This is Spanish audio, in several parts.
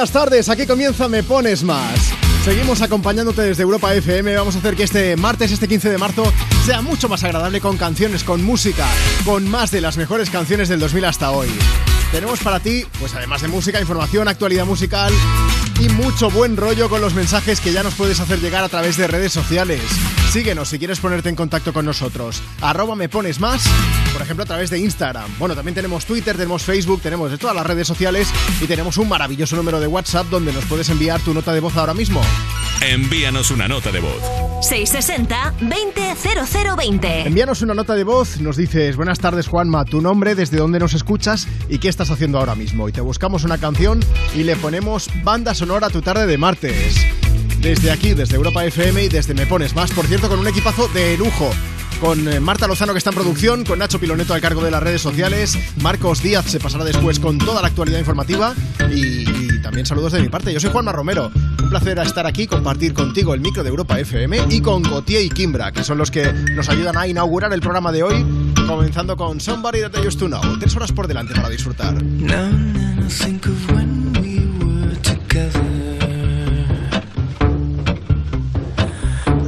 Buenas tardes, aquí comienza Me Pones Más. Seguimos acompañándote desde Europa FM. Vamos a hacer que este martes, este 15 de marzo, sea mucho más agradable con canciones, con música, con más de las mejores canciones del 2000 hasta hoy. Tenemos para ti, pues además de música, información, actualidad musical y mucho buen rollo con los mensajes que ya nos puedes hacer llegar a través de redes sociales. Síguenos si quieres ponerte en contacto con nosotros. Arroba me pones más, por ejemplo, a través de Instagram. Bueno, también tenemos Twitter, tenemos Facebook, tenemos de todas las redes sociales y tenemos un maravilloso número de WhatsApp donde nos puedes enviar tu nota de voz ahora mismo. Envíanos una nota de voz. 660-200020. Envíanos una nota de voz, nos dices, buenas tardes Juanma, tu nombre, desde dónde nos escuchas y qué estás haciendo ahora mismo. Y te buscamos una canción y le ponemos banda sonora a tu tarde de martes. Desde aquí, desde Europa FM y desde Me Pones Más, por cierto, con un equipazo de lujo. Con eh, Marta Lozano que está en producción, con Nacho Piloneto al cargo de las redes sociales, Marcos Díaz se pasará después con toda la actualidad informativa y, también saludos de mi parte. Yo soy Juanma Romero, un placer estar aquí, compartir contigo el micro de Europa FM y con Gautier y Kimbra, que son los que nos ayudan a inaugurar el programa de hoy, comenzando con Somebody That I Used to Know. Tres horas por delante para disfrutar.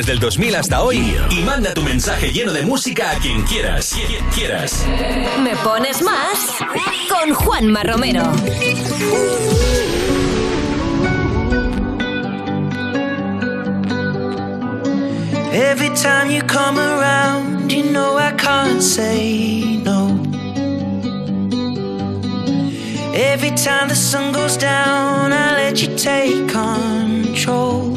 desde el 2000 hasta hoy y manda tu mensaje lleno de música a quien quieras. Quien quieras. Me pones más con Juanma Romero. Every time you come around, you know I can't say no. Every time the sun goes down, I let you take control.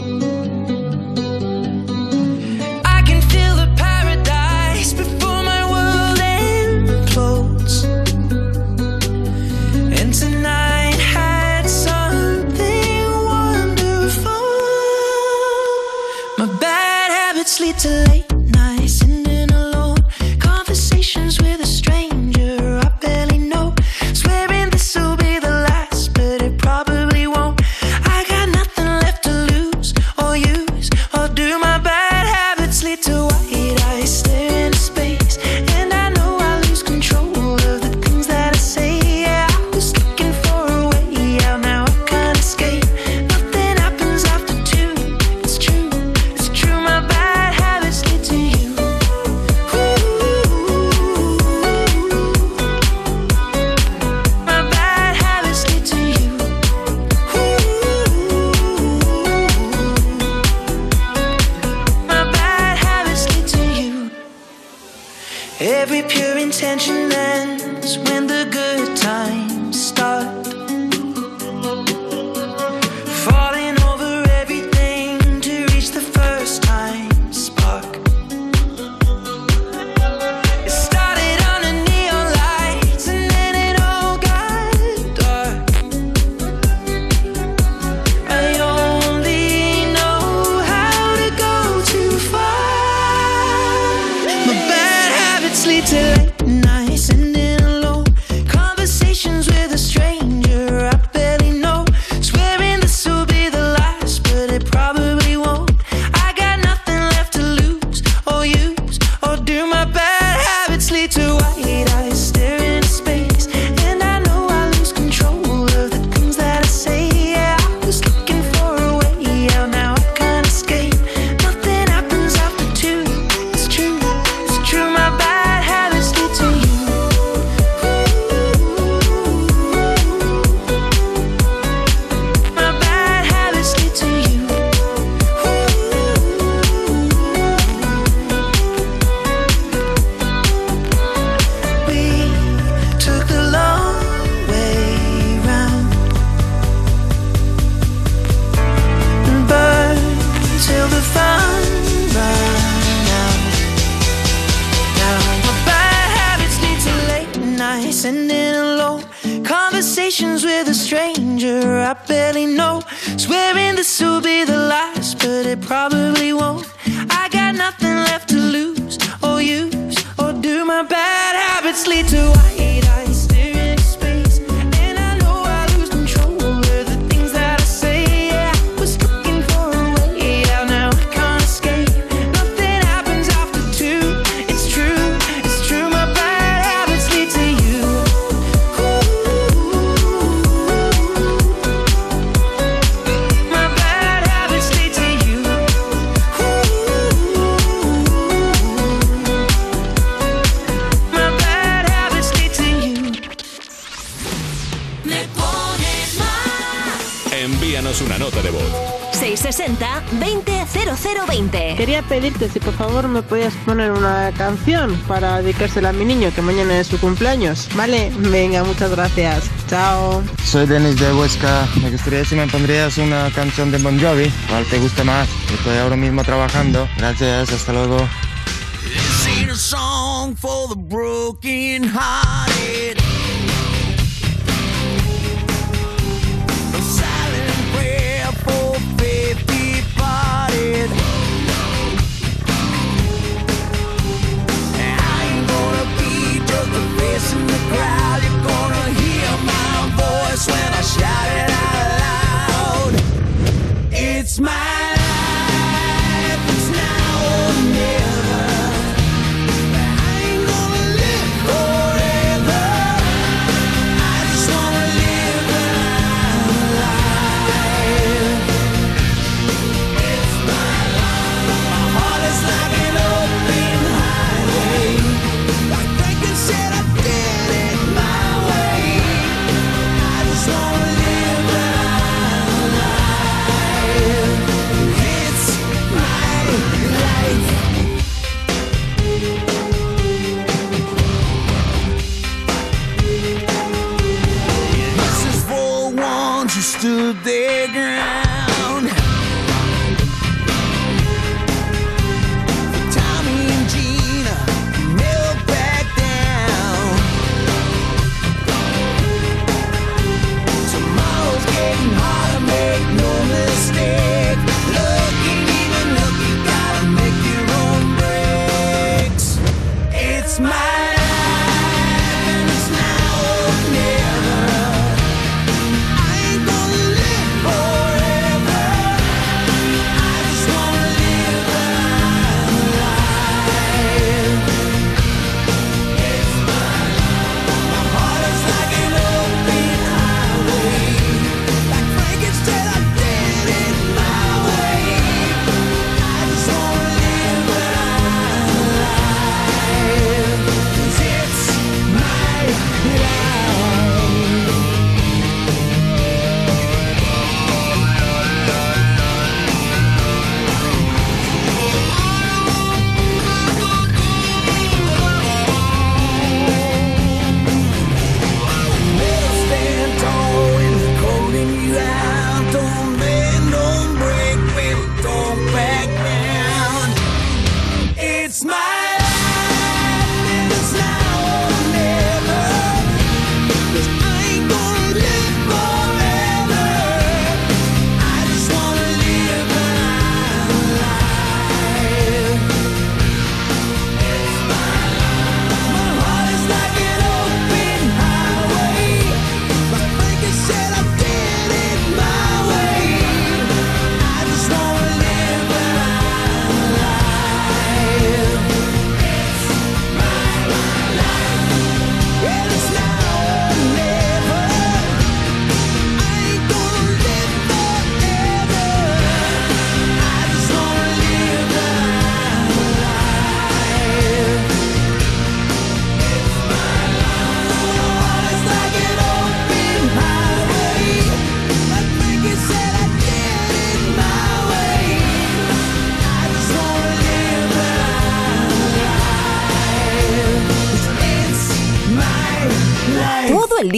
a mi niño que mañana es su cumpleaños. Vale, venga, muchas gracias. Chao. Soy Denis de Huesca. Me gustaría si me pondrías una canción de Bon Jovi. ¿Cuál te gusta más? Estoy ahora mismo trabajando. Gracias, hasta luego.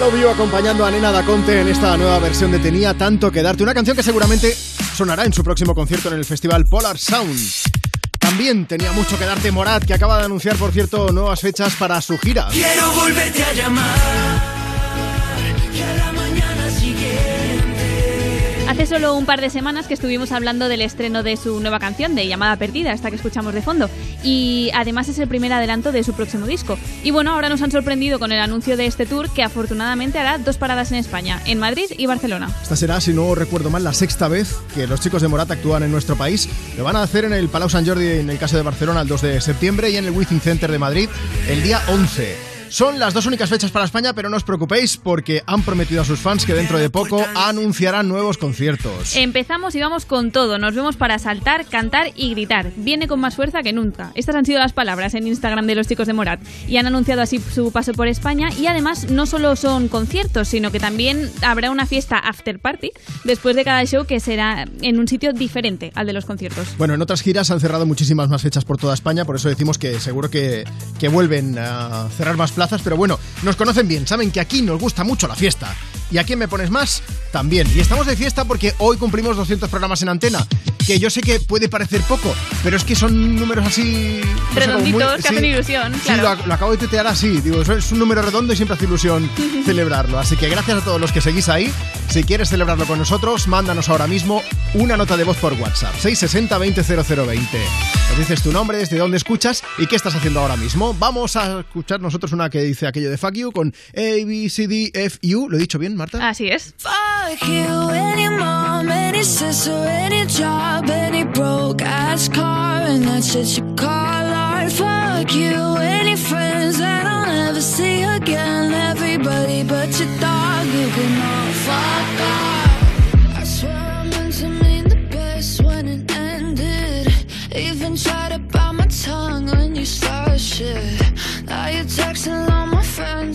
Love You acompañando a Nena Daconte en esta nueva versión de Tenía tanto que darte. Una canción que seguramente sonará en su próximo concierto en el festival Polar Sound. También tenía mucho que darte Morat, que acaba de anunciar, por cierto, nuevas fechas para su gira. Quiero volverte a llamar. Que a la mañana siguiente. Hace solo un par de semanas que estuvimos hablando del estreno de su nueva canción, de Llamada Perdida, esta que escuchamos de fondo. Y además es el primer adelanto de su próximo disco. Y bueno, ahora nos han sorprendido con el anuncio de este tour que afortunadamente hará dos paradas en España, en Madrid y Barcelona. Esta será, si no recuerdo mal, la sexta vez que los chicos de Morat actúan en nuestro país. Lo van a hacer en el Palau Sant Jordi en el caso de Barcelona el 2 de septiembre y en el Within Center de Madrid el día 11. Son las dos únicas fechas para España, pero no os preocupéis porque han prometido a sus fans que dentro de poco anunciarán nuevos conciertos. Empezamos y vamos con todo. Nos vemos para saltar, cantar y gritar. Viene con más fuerza que nunca. Estas han sido las palabras en Instagram de los chicos de Morat. Y han anunciado así su paso por España. Y además no solo son conciertos, sino que también habrá una fiesta after party después de cada show que será en un sitio diferente al de los conciertos. Bueno, en otras giras han cerrado muchísimas más fechas por toda España, por eso decimos que seguro que, que vuelven a cerrar más pero bueno, nos conocen bien, saben que aquí nos gusta mucho la fiesta. ¿Y a quién me pones más? También. Y estamos de fiesta porque hoy cumplimos 200 programas en antena. que yo sé que puede parecer poco, pero es que son números así... no sé, como muy- Redonditos, que sí. hacen ilusión, Sí, claro. lo, lo acabo de tuitear así. Digo, es un número redondo y siempre hace ilusión celebrarlo. Así que gracias a todos los que seguís ahí. Si quieres celebrarlo con nosotros, mándanos ahora mismo una nota de voz por WhatsApp. 660 20 0020. Nos dices tu nombre, desde dónde escuchas y qué estás haciendo ahora mismo. Vamos a escuchar nosotros una que dice aquello de fuck you con A, B, C, D, F, U. ¿Lo he dicho bien, Marta? Así es. Fuck you, any mom, any sister, any job, any broke ass car, and that's shit you call art. Fuck you, any friends that I'll never see again. Everybody but your dog, you can all fuck off. I swear I meant to mean the best when it ended. Even tried to bite my tongue when you started shit. Now you're texting all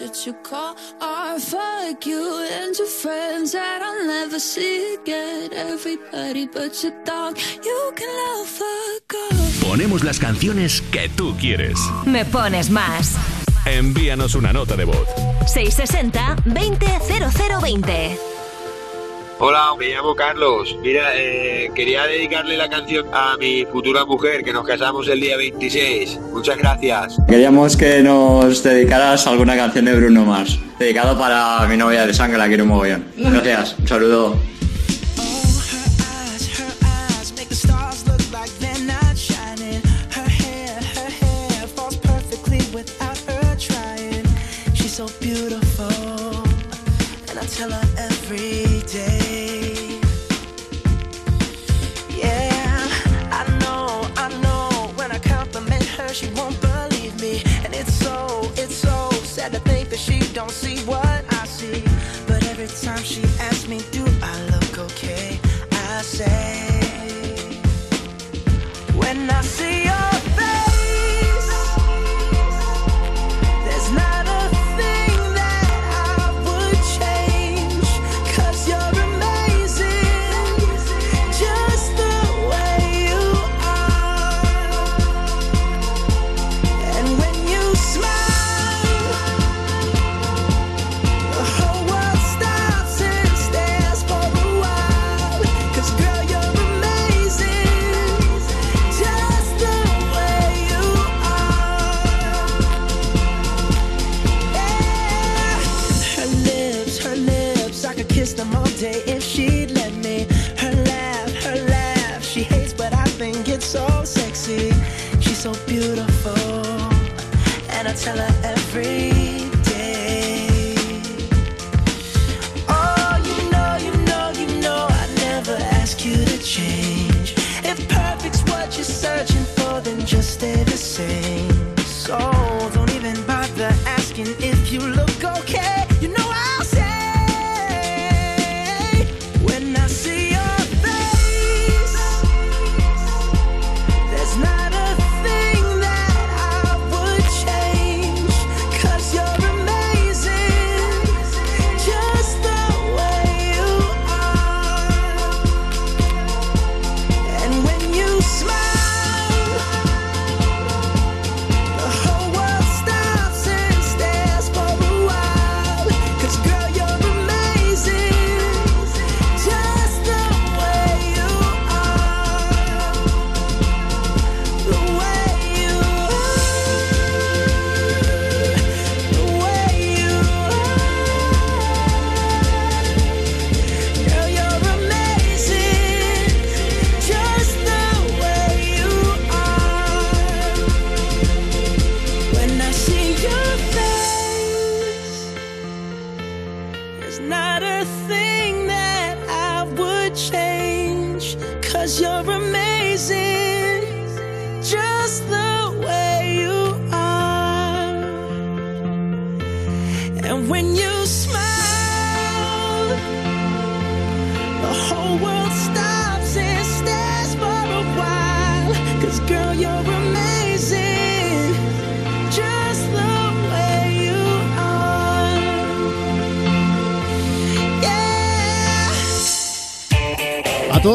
you call art. Fuck you and your friends that I'll never see again. Everybody but your dog, you can love fuck off. Ponemos las canciones que tú quieres. Me pones más. Envíanos una nota de voz. 660 20 0020. Hola, me llamo Carlos. Mira, eh, quería dedicarle la canción a mi futura mujer, que nos casamos el día 26. Muchas gracias. Queríamos que nos dedicaras alguna canción de Bruno Mars. Dedicado para mi novia de sangre, la quiero un mogollón. Gracias, un saludo. Don't see what I see. But every time she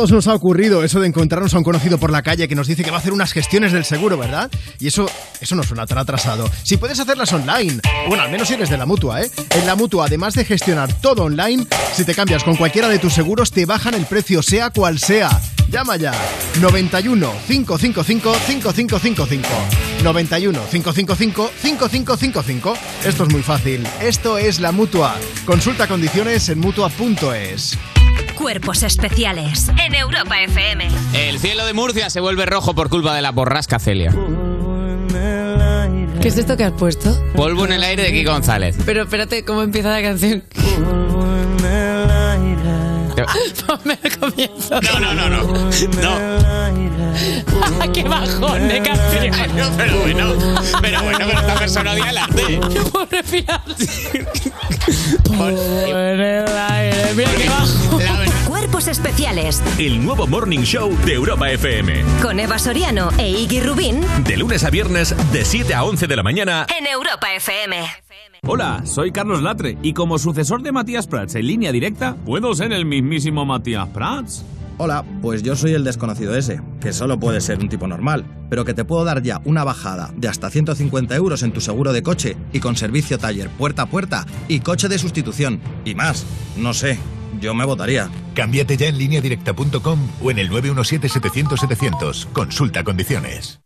todos nos ha ocurrido eso de encontrarnos a un conocido por la calle que nos dice que va a hacer unas gestiones del seguro, ¿verdad? Y eso, eso no suena tan atrasado. Si puedes hacerlas online, bueno, al menos si eres de la mutua, ¿eh? En la mutua, además de gestionar todo online, si te cambias con cualquiera de tus seguros, te bajan el precio, sea cual sea. Llama ya. 91 555 5555. 91 555 5555. Esto es muy fácil. Esto es la mutua. Consulta condiciones en mutua.es. Cuerpos especiales en Europa FM. El cielo de Murcia se vuelve rojo por culpa de la borrasca Celia. ¿Qué es esto que has puesto? Polvo en el aire de Kiko González. Pero espérate, ¿cómo empieza la canción? Ponme el comienzo. No, no, no, no. No. ¡Qué bajón de canción! No, pero bueno, pero bueno, pero esta persona odia el arte. Respirar. Polvo en el aire. Mira qué bajo. Cuerpos especiales El nuevo Morning Show de Europa FM. con Eva Soriano e Iggy Rubín De lunes a viernes, de 7 a 11 de la mañana. en Europa FM. Hola, soy Carlos Latre y como sucesor de Matías Prats en línea directa, ¿puedo ser el mismísimo Matías Prats? Hola, pues yo soy el desconocido ese, que solo puede ser un tipo normal, pero que te puedo dar ya una bajada de hasta 150 euros en tu seguro de coche y con servicio taller puerta a puerta y coche de sustitución y más. No sé, yo me votaría. Cámbiate ya en lineadirecta.com o en el 917-700-700. Consulta condiciones.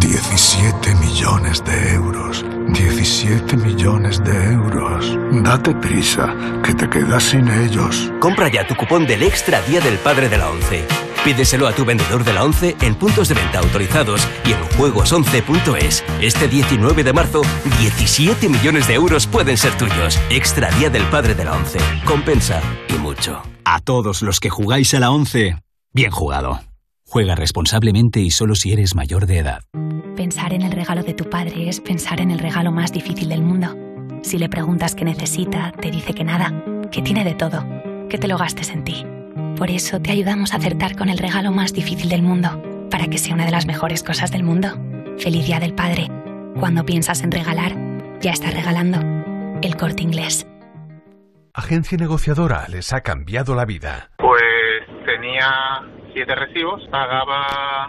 17 millones de euros. 17 millones de euros. Date prisa, que te quedas sin ellos. Compra ya tu cupón del Extra Día del Padre de la ONCE. Pídeselo a tu vendedor de la ONCE en puntos de venta autorizados y en juegos11.es. Este 19 de marzo, 17 millones de euros pueden ser tuyos. Extra Día del Padre de la ONCE. Compensa y mucho. A todos los que jugáis a la 11, bien jugado. Juega responsablemente y solo si eres mayor de edad. Pensar en el regalo de tu padre es pensar en el regalo más difícil del mundo. Si le preguntas qué necesita, te dice que nada, que tiene de todo, que te lo gastes en ti. Por eso te ayudamos a acertar con el regalo más difícil del mundo, para que sea una de las mejores cosas del mundo. Feliz Día del Padre. Cuando piensas en regalar, ya estás regalando. El corte inglés. Agencia negociadora les ha cambiado la vida. Pues tenía siete recibos, pagaba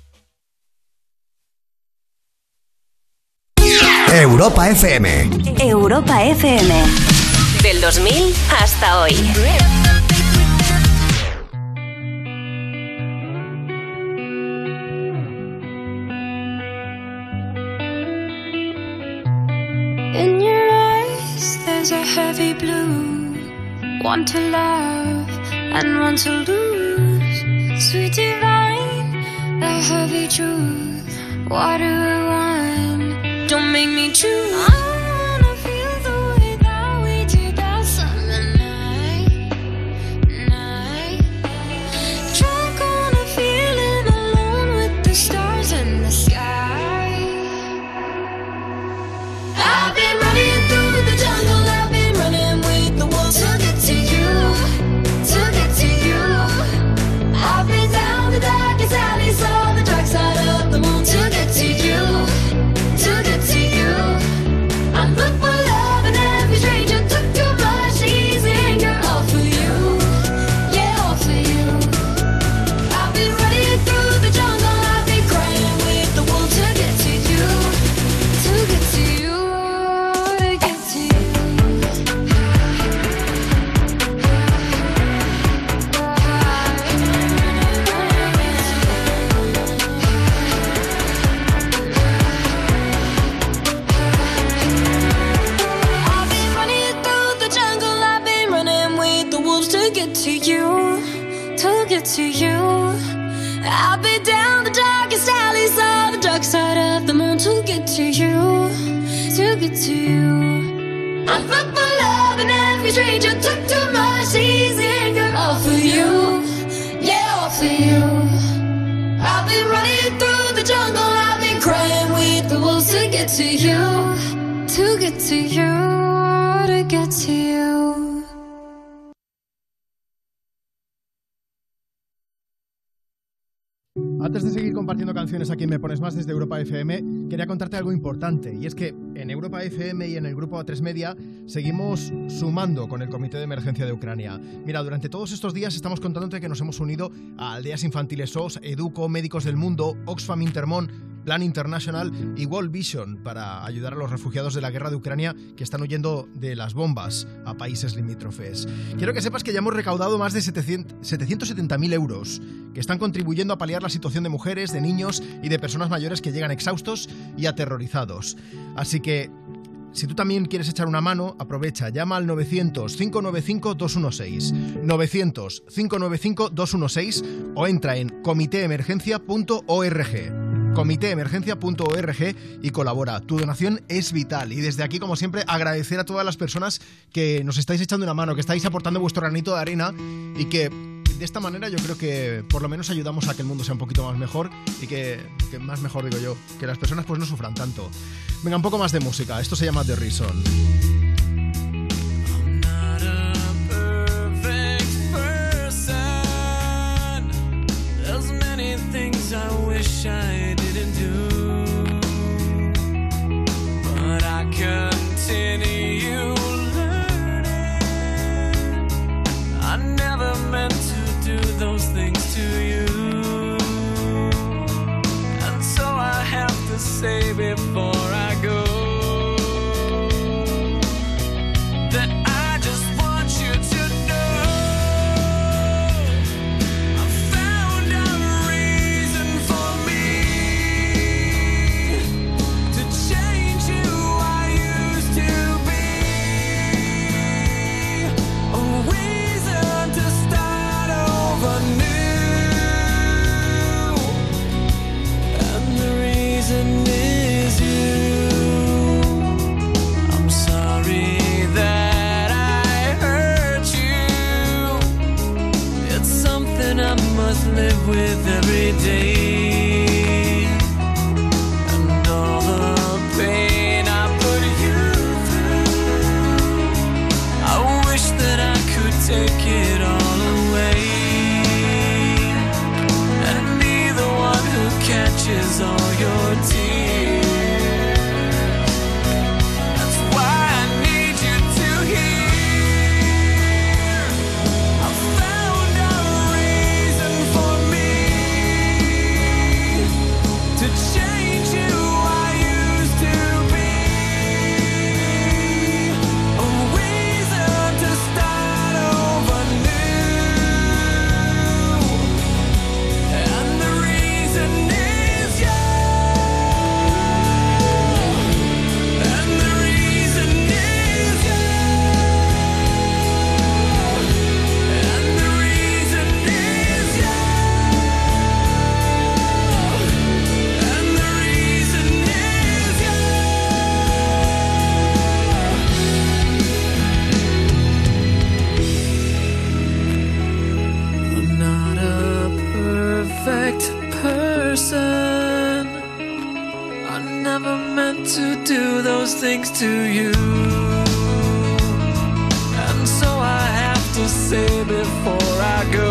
Europa FM. Europa FM. Del 2000 hasta hoy. In your eyes, there's a heavy blue. One to love and one to lose. Sweet divine, the heavy truth. Water or wine, don't make me choose. Get to you, to get to you. Antes de seguir compartiendo canciones aquí en Me Pones Más desde Europa FM, quería contarte algo importante. Y es que en Europa FM y en el grupo A3 Media seguimos sumando con el Comité de Emergencia de Ucrania. Mira, durante todos estos días estamos contándote que nos hemos unido a Aldeas Infantiles SOS, Educo, Médicos del Mundo, Oxfam Intermón, Plan International y World Vision para ayudar a los refugiados de la guerra de Ucrania que están huyendo de las bombas a países limítrofes. Quiero que sepas que ya hemos recaudado más de 700 770.000 euros que están contribuyendo a paliar la situación de mujeres, de niños y de personas mayores que llegan exhaustos y aterrorizados. Así que si tú también quieres echar una mano, aprovecha, llama al 900-595-216, 900-595-216 o entra en comitéemergencia.org comitéemergencia.org y colabora. Tu donación es vital y desde aquí, como siempre, agradecer a todas las personas que nos estáis echando una mano, que estáis aportando vuestro granito de arena y que de esta manera yo creo que por lo menos ayudamos a que el mundo sea un poquito más mejor y que, más mejor digo yo, que las personas pues no sufran tanto. Venga, un poco más de música. Esto se llama The Reason. I wish I didn't do, but I continue learning. I never meant say before with every day. Things to you. And so I have to say before I go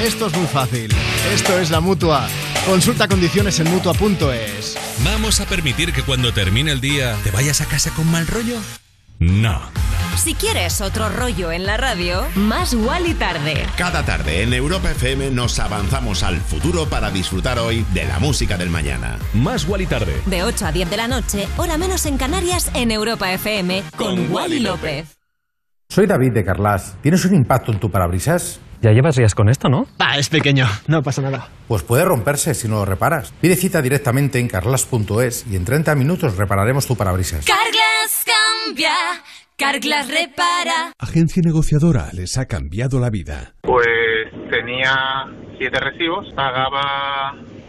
Esto es muy fácil. Esto es la mutua. Consulta condiciones en mutua.es. ¿Vamos a permitir que cuando termine el día te vayas a casa con mal rollo? No. Si quieres otro rollo en la radio, más igual y tarde. Cada tarde en Europa FM nos avanzamos al futuro para disfrutar hoy de la música del mañana. Más y tarde. De 8 a 10 de la noche, hora menos en Canarias, en Europa FM, con, Wally López. Soy David de Carlas. ¿Tienes un impacto en tu parabrisas? Ya llevas días con esto, ¿no? Ah, es pequeño, no pasa nada. Pues puede romperse si no lo reparas. Pide cita directamente en carlas.es y en 30 minutos repararemos tu parabrisas. Carglass cambia, Carglass repara. Agencia negociadora les ha cambiado la vida. Pues tenía siete recibos, pagaba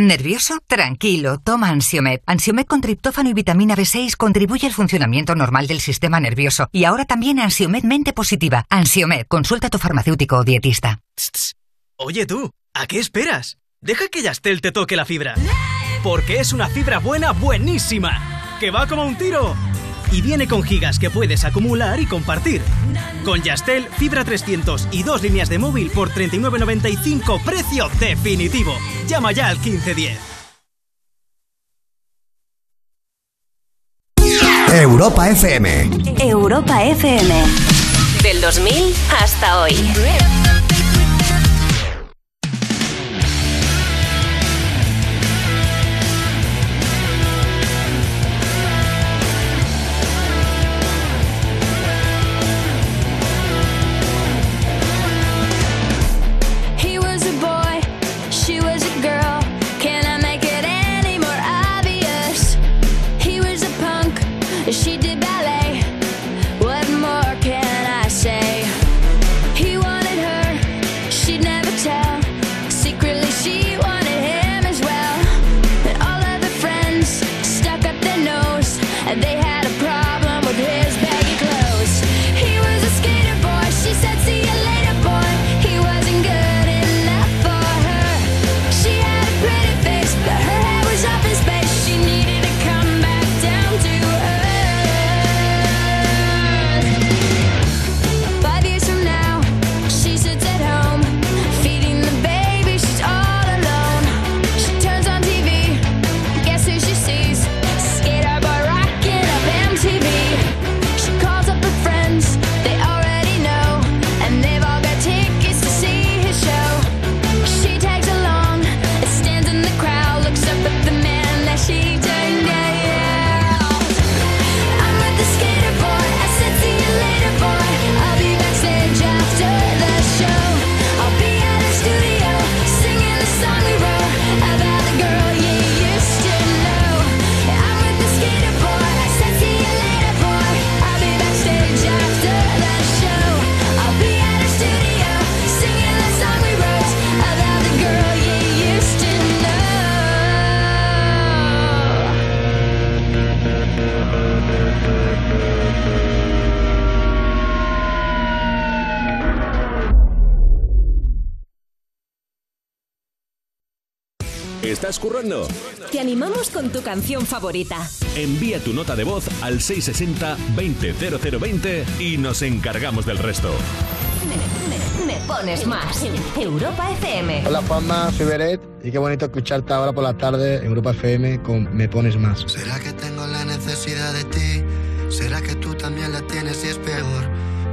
¿Nervioso? Tranquilo, toma Ansiomed. Ansiomed con triptófano y vitamina B6 contribuye al funcionamiento normal del sistema nervioso. Y ahora también Ansiomed Mente Positiva. Ansiomed, consulta a tu farmacéutico o dietista. Oye tú, ¿a qué esperas? Deja que Yastel te toque la fibra. Porque es una fibra buena, buenísima. Que va como un tiro. Y viene con gigas que puedes acumular y compartir. Con Yastel, fibra 300 y dos líneas de móvil por 39.95, precio definitivo. Llama ya al 1510. Europa FM. Europa FM. Del 2000 hasta hoy. ¿Estás currando? Te animamos con tu canción favorita. Envía tu nota de voz al 660-200020 y nos encargamos del resto. Me pones más. Europa FM. Hola Juanma, soy Beret y qué bonito escucharte ahora por la tarde en Europa FM con Me Pones Más. ¿Será que tengo la necesidad de ti? ¿Será que tú también la tienes y es peor?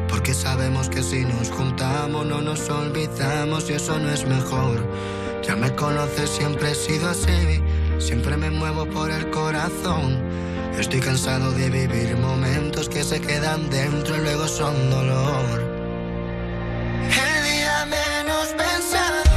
Porque sabemos que si nos juntamos no nos olvidamos y eso no es mejor. Ya me conoces, siempre he sido así, siempre me muevo por el corazón. Estoy cansado de vivir momentos que se quedan dentro y luego son dolor. El día menos pensado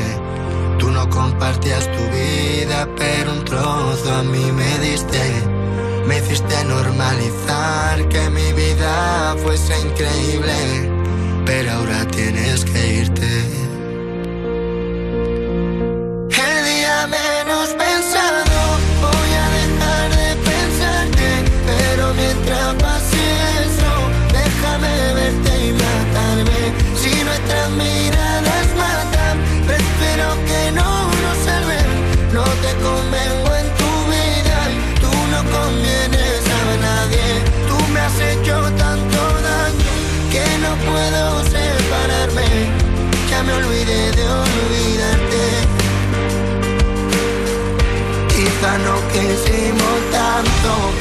Compartías tu vida, pero un trozo a mí me diste. Me hiciste normalizar que mi vida fuese increíble, pero ahora tienes que irte. El día menos pensado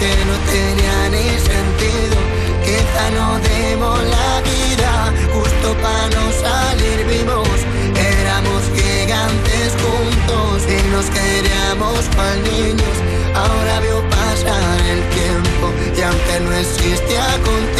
que no tenía ni sentido. Quizá no demos la vida justo para no salir vivos. Éramos gigantes juntos y nos queríamos cual niños. Ahora veo pasar el tiempo y aunque no existía contigo,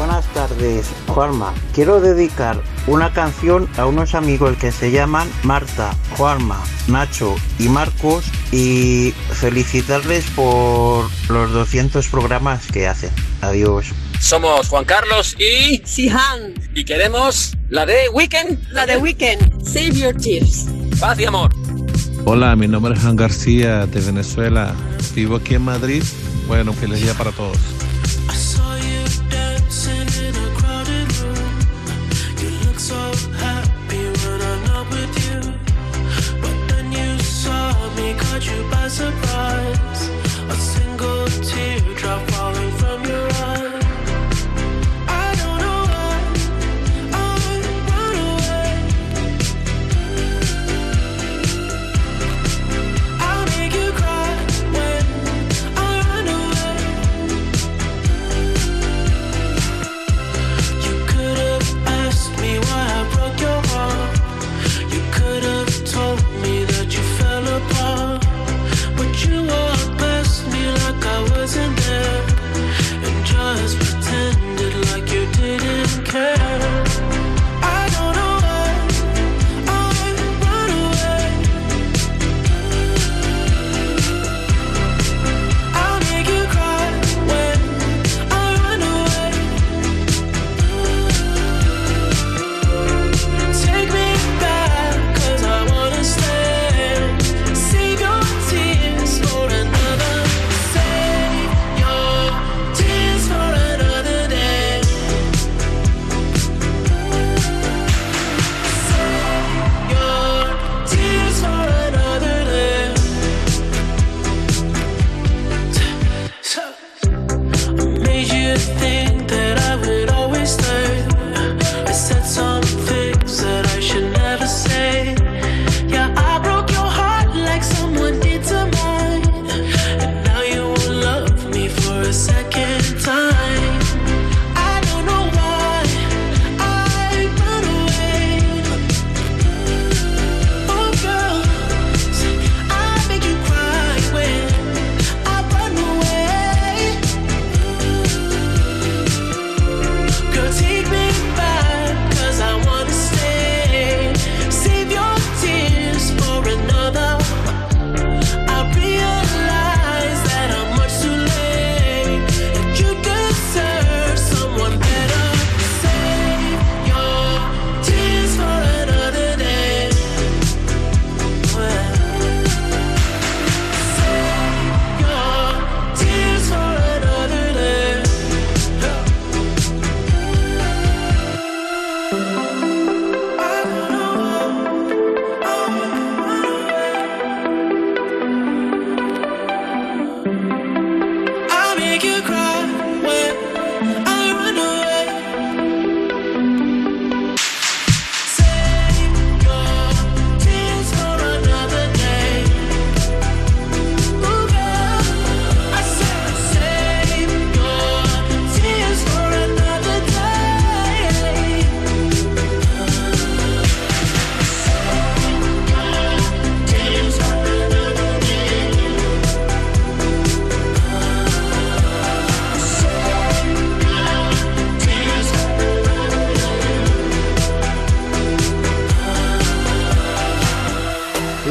Buenas tardes, Juanma. Quiero dedicar una canción a unos amigos que se llaman Marta, Juanma, Nacho y Marcos y felicitarles por los 200 programas que hacen. Adiós. Somos Juan Carlos y Sihan. y queremos la de Weekend. La de Weekend. Save your tears. Paz y amor. Hola, mi nombre es Juan García de Venezuela. Vivo aquí en Madrid. Bueno, feliz día para todos. You by surprise.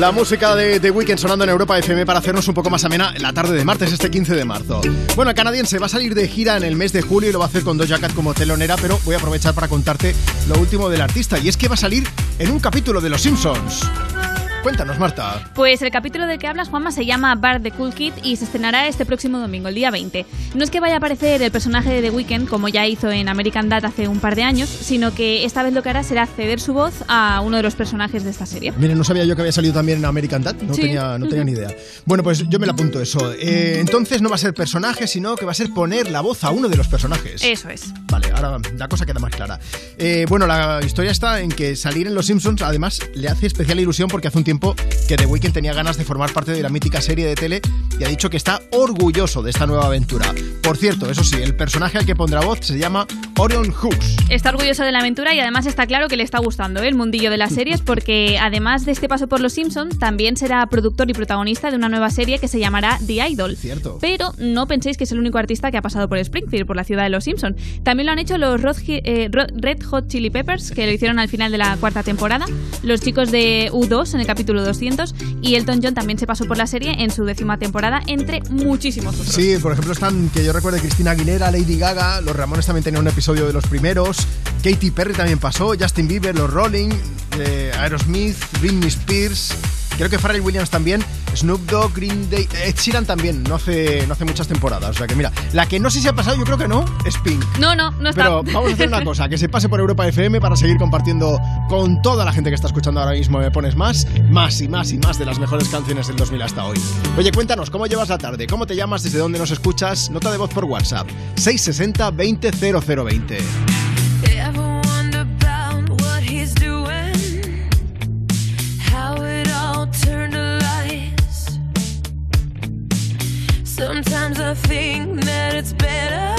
La música de The Weeknd sonando en Europa FM para hacernos un poco más amena la tarde de martes, este 15 de marzo. Bueno, el canadiense va a salir de gira en el mes de julio y lo va a hacer con Doja Cat como telonera, pero voy a aprovechar para contarte lo último del artista y es que va a salir en un capítulo de Los Simpsons. Cuéntanos, Marta. Pues el capítulo del que hablas, Juanma, se llama Bart the Cool Kid y se estrenará este próximo domingo, el día 20. No es que vaya a aparecer el personaje de The Weeknd, como ya hizo en American Dad hace un par de años, sino que esta vez lo que hará será ceder su voz a uno de los personajes de esta serie. Miren, no sabía yo que había salido también en American Dad, no, Sí. tenía, no tenía ni idea. Bueno, pues yo me la apunto eso. Eh, entonces no va a ser personaje, sino que va a ser poner la voz a uno de los personajes. Eso es. Vale, ahora la cosa queda más clara. Eh, bueno, la historia está en que salir en Los Simpsons además le hace especial ilusión porque hace un tiempo que The Weeknd tenía ganas de formar parte de la mítica serie de tele y ha dicho que está orgulloso de esta nueva aventura. Por cierto, eso sí, el personaje al que pondrá voz se llama Orion Hooks. Está orgulloso de la aventura y además está claro que le está gustando ¿eh? el mundillo de las series porque además de este paso por Los Simpsons, también será productor y protagonista de una nueva serie que se llamará The Idol. Cierto. Pero no penséis que es el único artista que ha pasado por Springfield, por la ciudad de Los Simpsons. También lo han hecho los Rod- eh, Red Hot Chili Peppers, que lo hicieron al final de la cuarta temporada, los chicos de U2 en el capítulo 200 y Elton John también se pasó por la serie en su décima temporada, entre muchísimos otros. Sí, por ejemplo están, que yo recuerde, Cristina Aguilera, Lady Gaga, los Ramones también tenían un episodio de los primeros, Katy Perry también pasó, Justin Bieber, los Rolling, eh, Aerosmith, Britney Spears, creo que Pharrell Williams también, Snoop Dogg, Green Day, Ed Sheeran también, no hace, no hace muchas temporadas, o sea que mira, la que no sé si ha pasado, yo creo que no, es Pink. No, no, no está. Pero vamos a hacer una cosa, que se pase por Europa FM para seguir compartiendo con toda la gente que está escuchando ahora mismo Me Pones Más, más y más y más de las mejores canciones del 2000 hasta hoy. Oye, cuéntanos, ¿cómo llevas la tarde? ¿Cómo te llamas? ¿Desde dónde nos escuchas? Nota de voz por WhatsApp, 660 20 Sometimes I think that it's better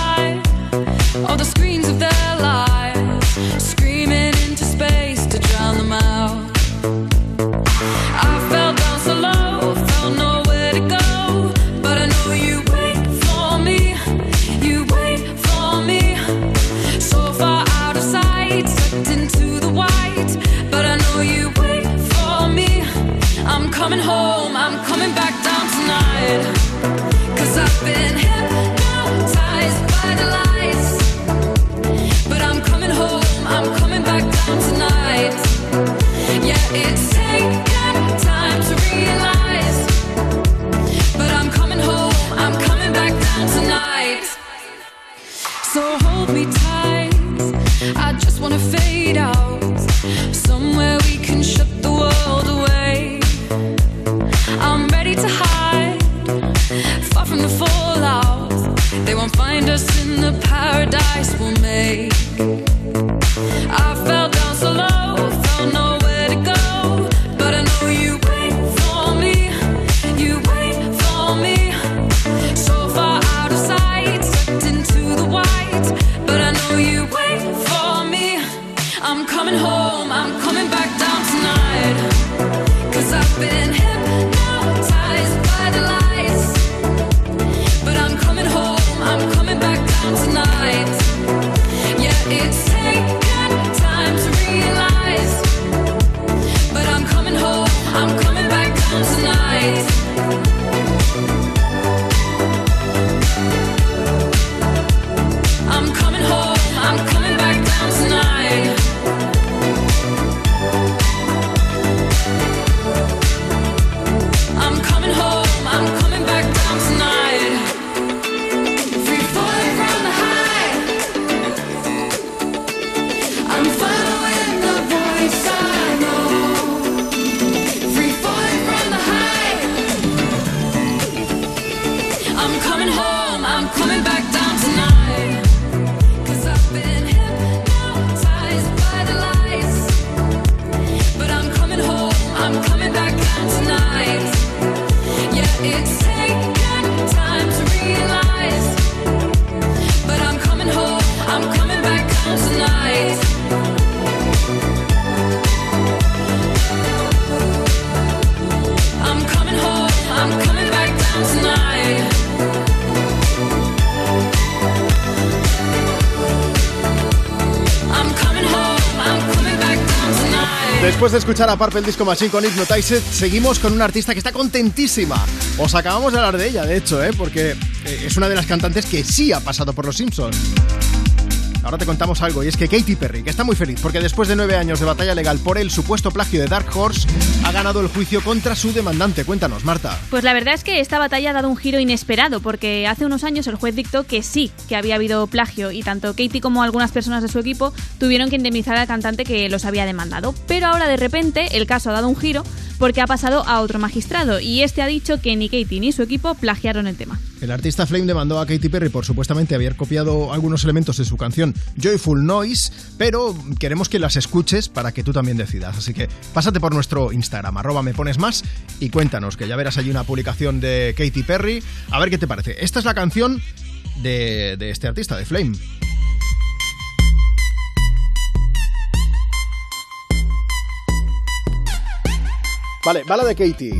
Después de escuchar a Purple Disco Machine con Hypnotized, seguimos con una artista que está contentísima. Os acabamos de hablar de ella, de hecho, ¿eh? porque eh, es una de las cantantes que sí ha pasado por los Simpsons. Ahora te contamos algo, y es que Katy Perry, que está muy feliz porque después de nueve años de batalla legal por el supuesto plagio de Dark Horse, ha ganado el juicio contra su demandante. Cuéntanos, Marta. Pues la verdad es que esta batalla ha dado un giro inesperado, porque hace unos años el juez dictó que sí, que había habido plagio, y tanto Katie como algunas personas de su equipo tuvieron que indemnizar al cantante que los había demandado. Pero ahora de repente el caso ha dado un giro porque ha pasado a otro magistrado, y este ha dicho que ni Katie ni su equipo plagiaron el tema. El artista Flame demandó a Katy Perry por supuestamente haber copiado algunos elementos de su canción Joyful Noise, pero queremos que las escuches para que tú también decidas. Así que pásate por nuestro Instagram, arroba me pones más, y cuéntanos, que ya verás allí una publicación de Katy Perry. A ver qué te parece. Esta es la canción de, de este artista, de Flame. Vale, va la de Katy.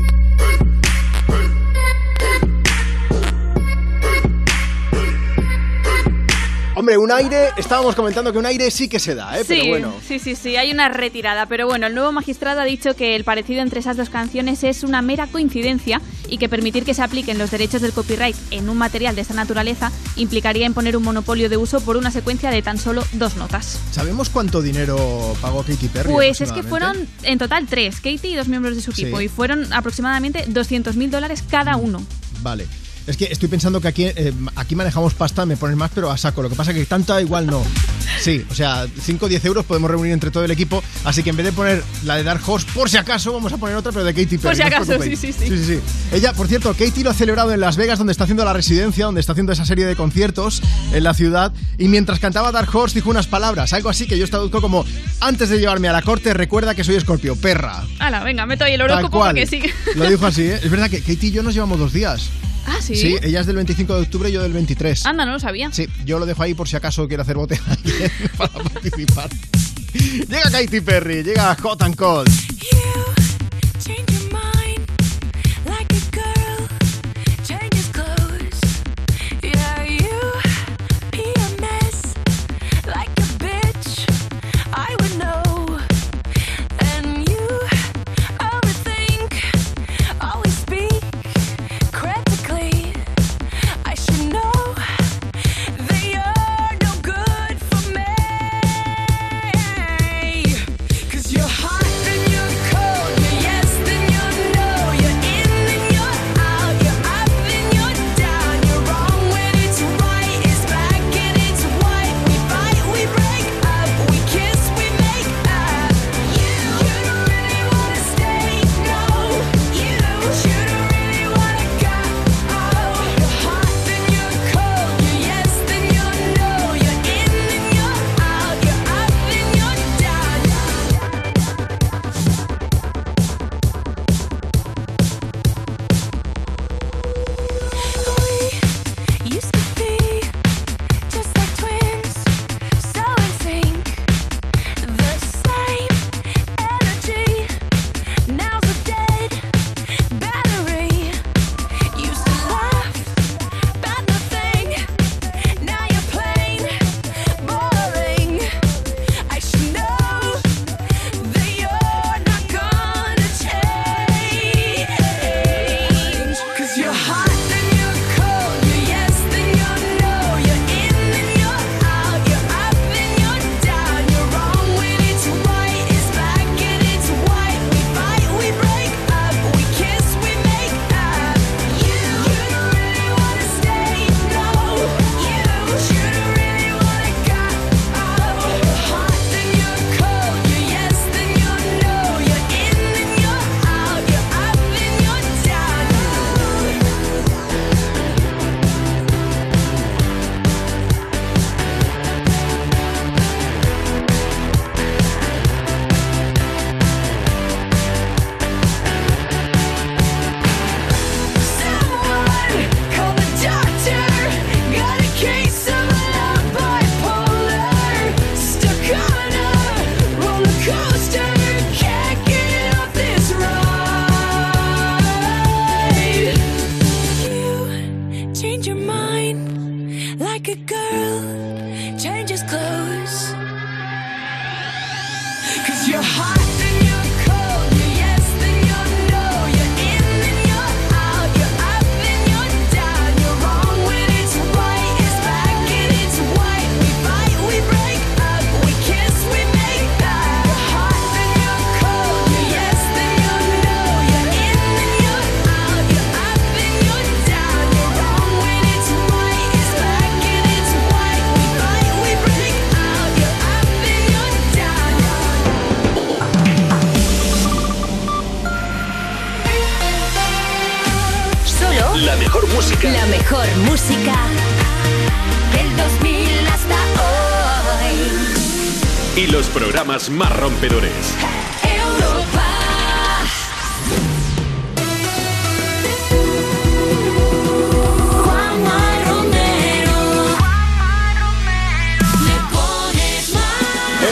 Hombre, un aire, estábamos comentando que un aire sí que se da, ¿eh? Sí, Pero bueno. sí, sí, sí, hay una retirada. Pero bueno, el nuevo magistrado ha dicho que el parecido entre esas dos canciones es una mera coincidencia y que permitir que se apliquen los derechos del copyright en un material de esta naturaleza implicaría imponer un monopolio de uso por una secuencia de tan solo dos notas. ¿Sabemos cuánto dinero pagó Katy Perry? Pues es que fueron en total tres, Katie y dos miembros de su equipo, Sí. y fueron aproximadamente 200 mil dólares cada uno. Vale. Es que estoy pensando que aquí, eh, aquí manejamos pasta, me pones más, pero a saco. Lo que pasa es que tanta igual no. Sí, o sea, 5 o 10 euros podemos reunir entre todo el equipo. Así que en vez de poner la de Dark Horse, por si acaso, vamos a poner otra, pero de Katy Perry. Por si acaso, sí, sí, sí. sí, sí. Ella, por cierto, Katy lo ha celebrado en Las Vegas, donde está haciendo la residencia, donde está haciendo esa serie de conciertos en la ciudad. Y mientras cantaba Dark Horse, dijo unas palabras, algo así que yo traduzco como: Antes de llevarme a la corte, recuerda que soy escorpio, perra. Hala, venga, meto ahí el horóscopo porque sí. Lo dijo así, ¿eh? Es verdad que Katy y yo nos llevamos dos días. Ah, sí. ella es del 25 de octubre y yo del 23. Anda, no lo sabía. Sí, yo lo dejo ahí por si acaso quiere hacer bote a alguien para participar. Llega Katy Perry, llega Hot and Cold.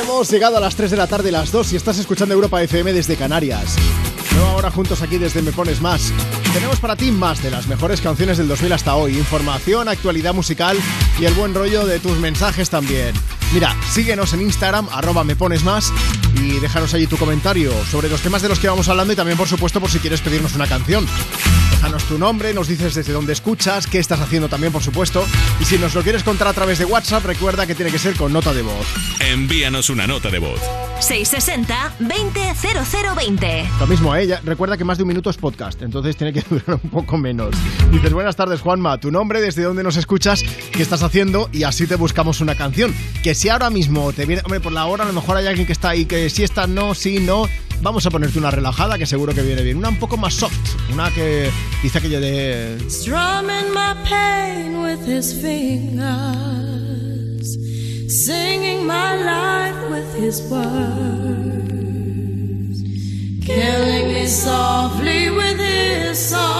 Hemos llegado a las 3 de la tarde, las 2, y estás escuchando Europa FM desde Canarias. Nueva hora juntos aquí desde Me Pones Más. Tenemos para ti más de las mejores canciones del 2000 hasta hoy, información, actualidad musical y el buen rollo de tus mensajes también. Mira, síguenos en Instagram, arroba me pones más y déjanos allí tu comentario sobre los temas de los que vamos hablando y también por supuesto por si quieres pedirnos una canción. Déjanos tu nombre, nos dices desde dónde escuchas, qué estás haciendo también por supuesto y si nos lo quieres contar a través de WhatsApp recuerda que tiene que ser con nota de voz. Envíanos una nota de voz. 660 20 0020. Lo mismo a ella, recuerda que más de un minuto es podcast, entonces tiene que durar un poco menos. Dices, buenas tardes Juanma, tu nombre, desde dónde nos escuchas, qué estás haciendo y así te buscamos una canción. Que si ahora mismo te viene, hombre, por la hora a lo mejor hay alguien que está ahí que si esta no, sí, no, vamos a ponerte una relajada que seguro que viene bien. Una un poco más soft, una que dice aquello de... Strumming my pain with his fingers, singing my life with his words, killing me softly with his song,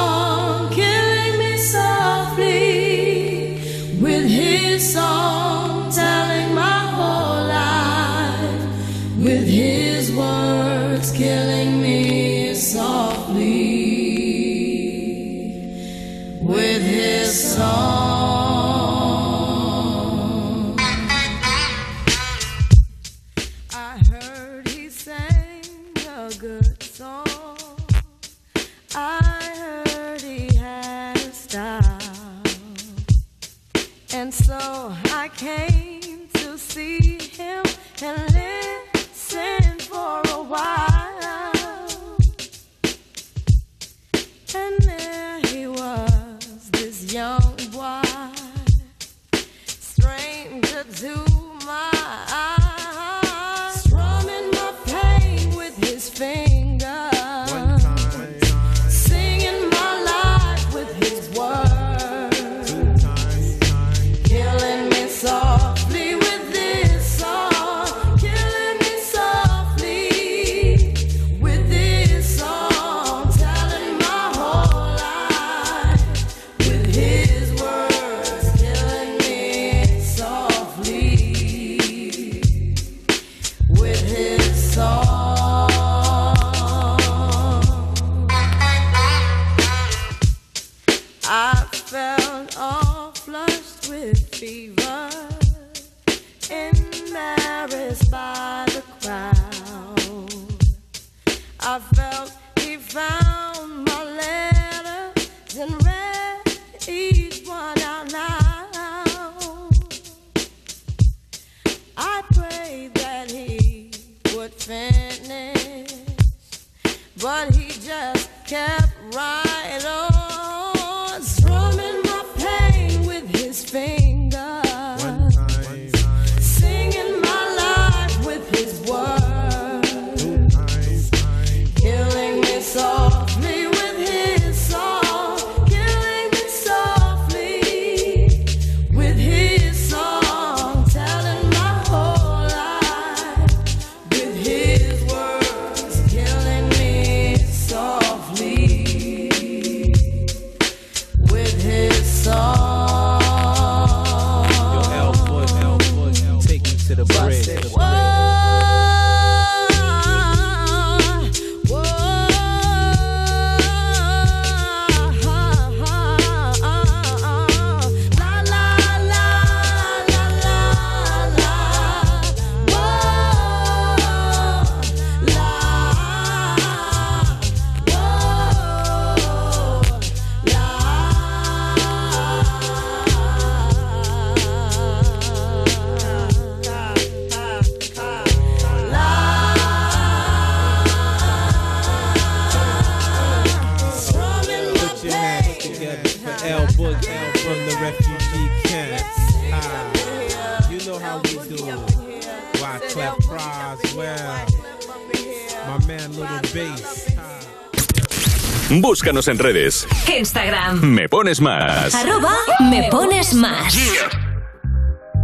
Búscanos en redes. Instagram. Me pones más. Arroba me pones más.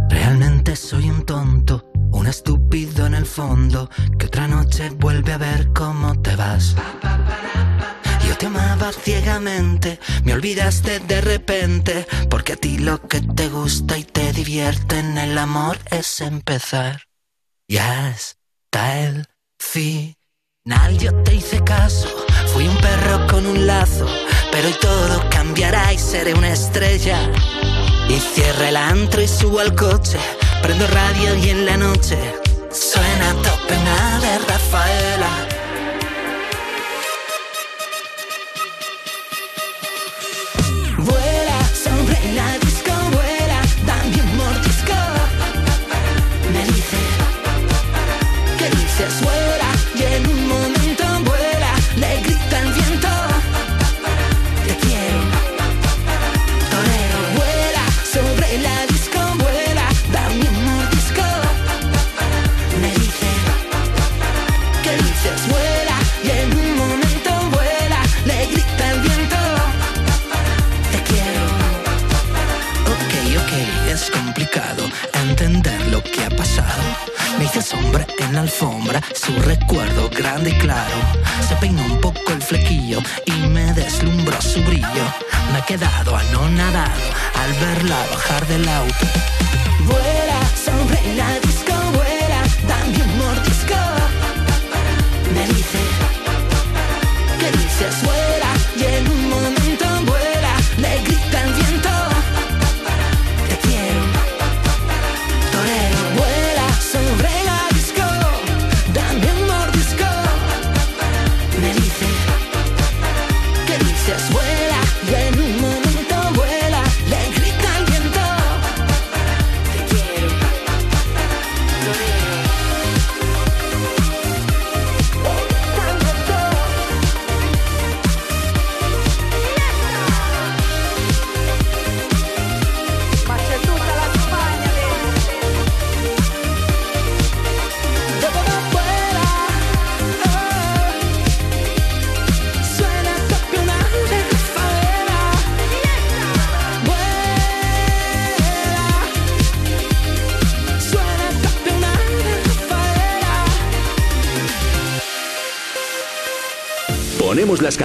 Realmente soy un tonto, un estúpido en el fondo, que otra noche vuelve a ver cómo te vas. Yo te amaba ciegamente, me olvidaste de repente, porque a ti lo que te gusta y te divierte en el amor es empezar. coche, prendo radio y en la noche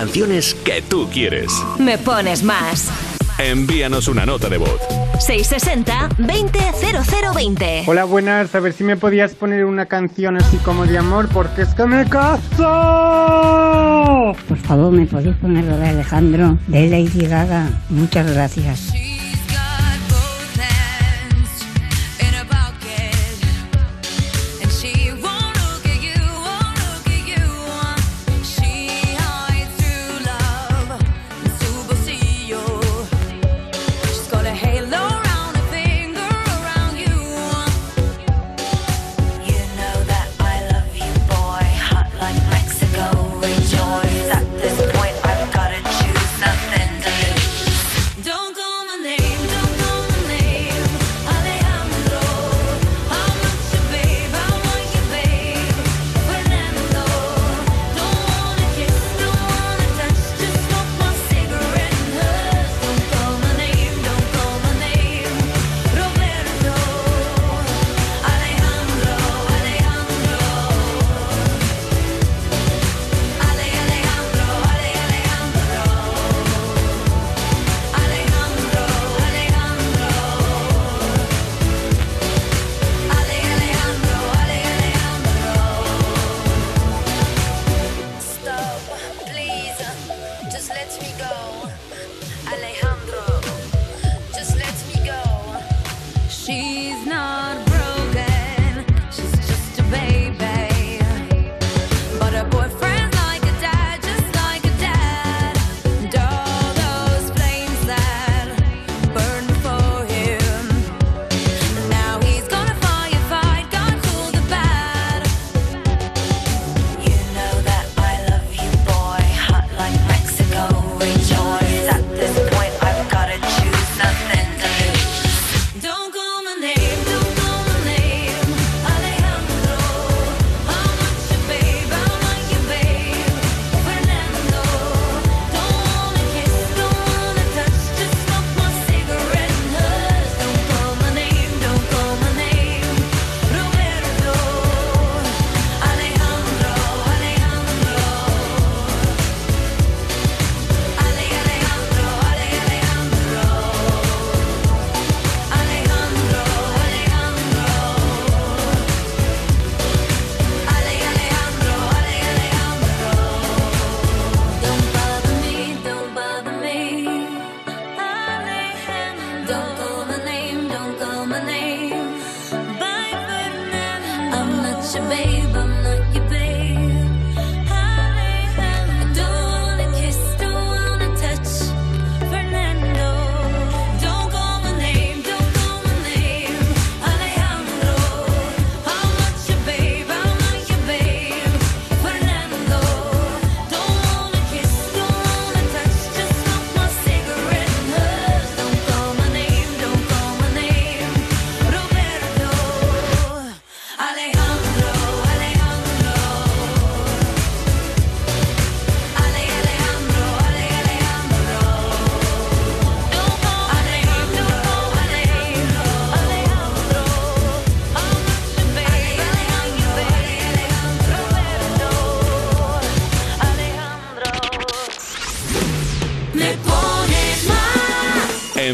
canciones que tú quieres. Me pones más. Envíanos una nota de voz. 660-200020. Hola, buenas. A ver si me podías poner una canción así como de amor, porque es que me caso. Por favor, ¿me podéis poner la de Alejandro? De Lady Gaga. Muchas gracias.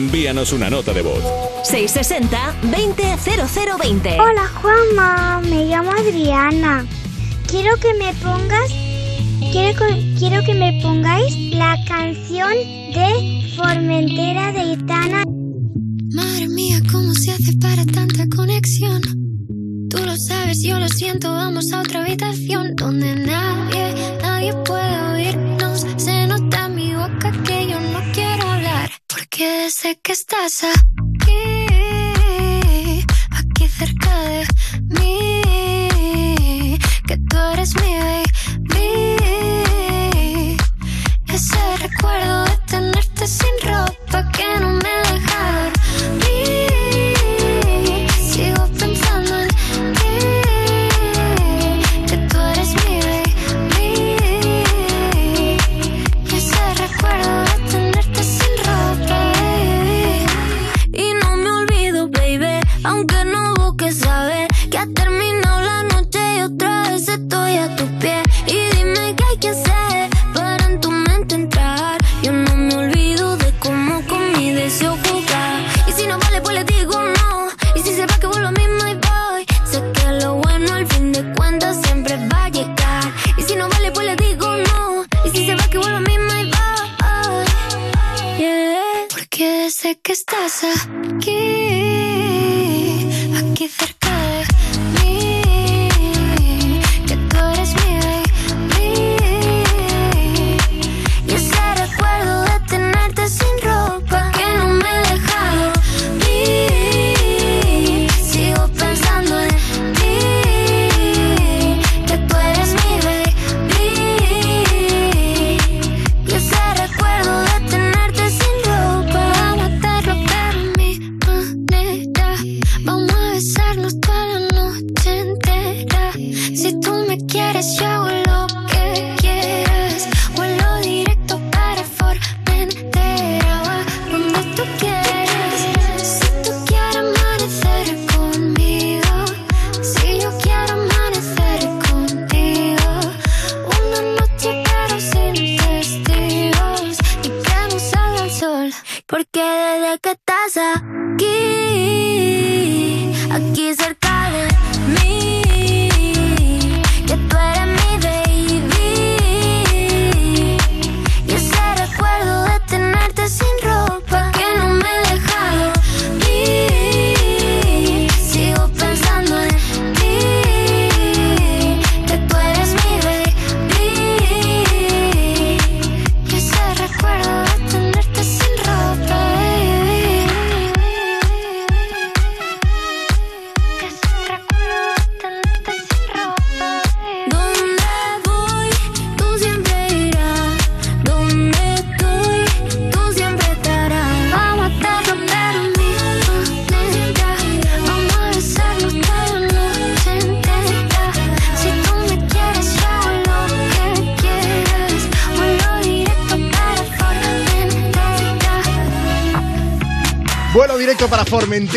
envíanos una nota de voz. 660-200020. Hola Juanma, me llamo Adriana. Quiero que me pongas. Quiero, quiero que me pongáis la canción de Formentera de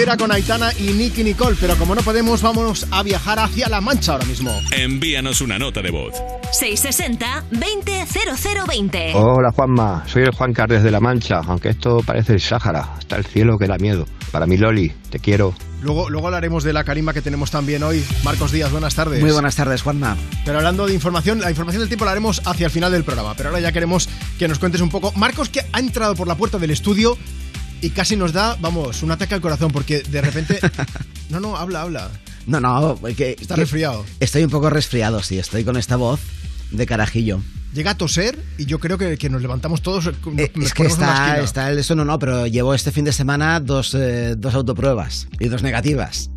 frontera con Aitana y Nicky Nicole, pero como no podemos, vámonos a viajar hacia La Mancha ahora mismo. Envíanos una nota de voz. 660-200020. Hola Juanma, soy el Juan Cardes de La Mancha, aunque esto parece el Sáhara, está el cielo que da miedo. Para mí Loli, te quiero. Luego, luego hablaremos de la carima que tenemos también hoy. Marcos Díaz, buenas tardes. Muy buenas tardes, Juanma. Pero hablando de información, la información del tiempo la haremos hacia el final del programa. Pero ahora ya queremos que nos cuentes un poco. Marcos, que ha entrado por la puerta del estudio y casi nos da, vamos, un ataque al corazón porque de repente... No, no, habla, habla. No, no, que... Está que- resfriado. Estoy un poco resfriado, sí, estoy con esta voz de carajillo. Llega a toser y yo creo que, que nos levantamos todos. nos- Eh, nos es que está, está el eso, no, no, pero llevo este fin de semana dos, eh, dos autopruebas y dos negativas.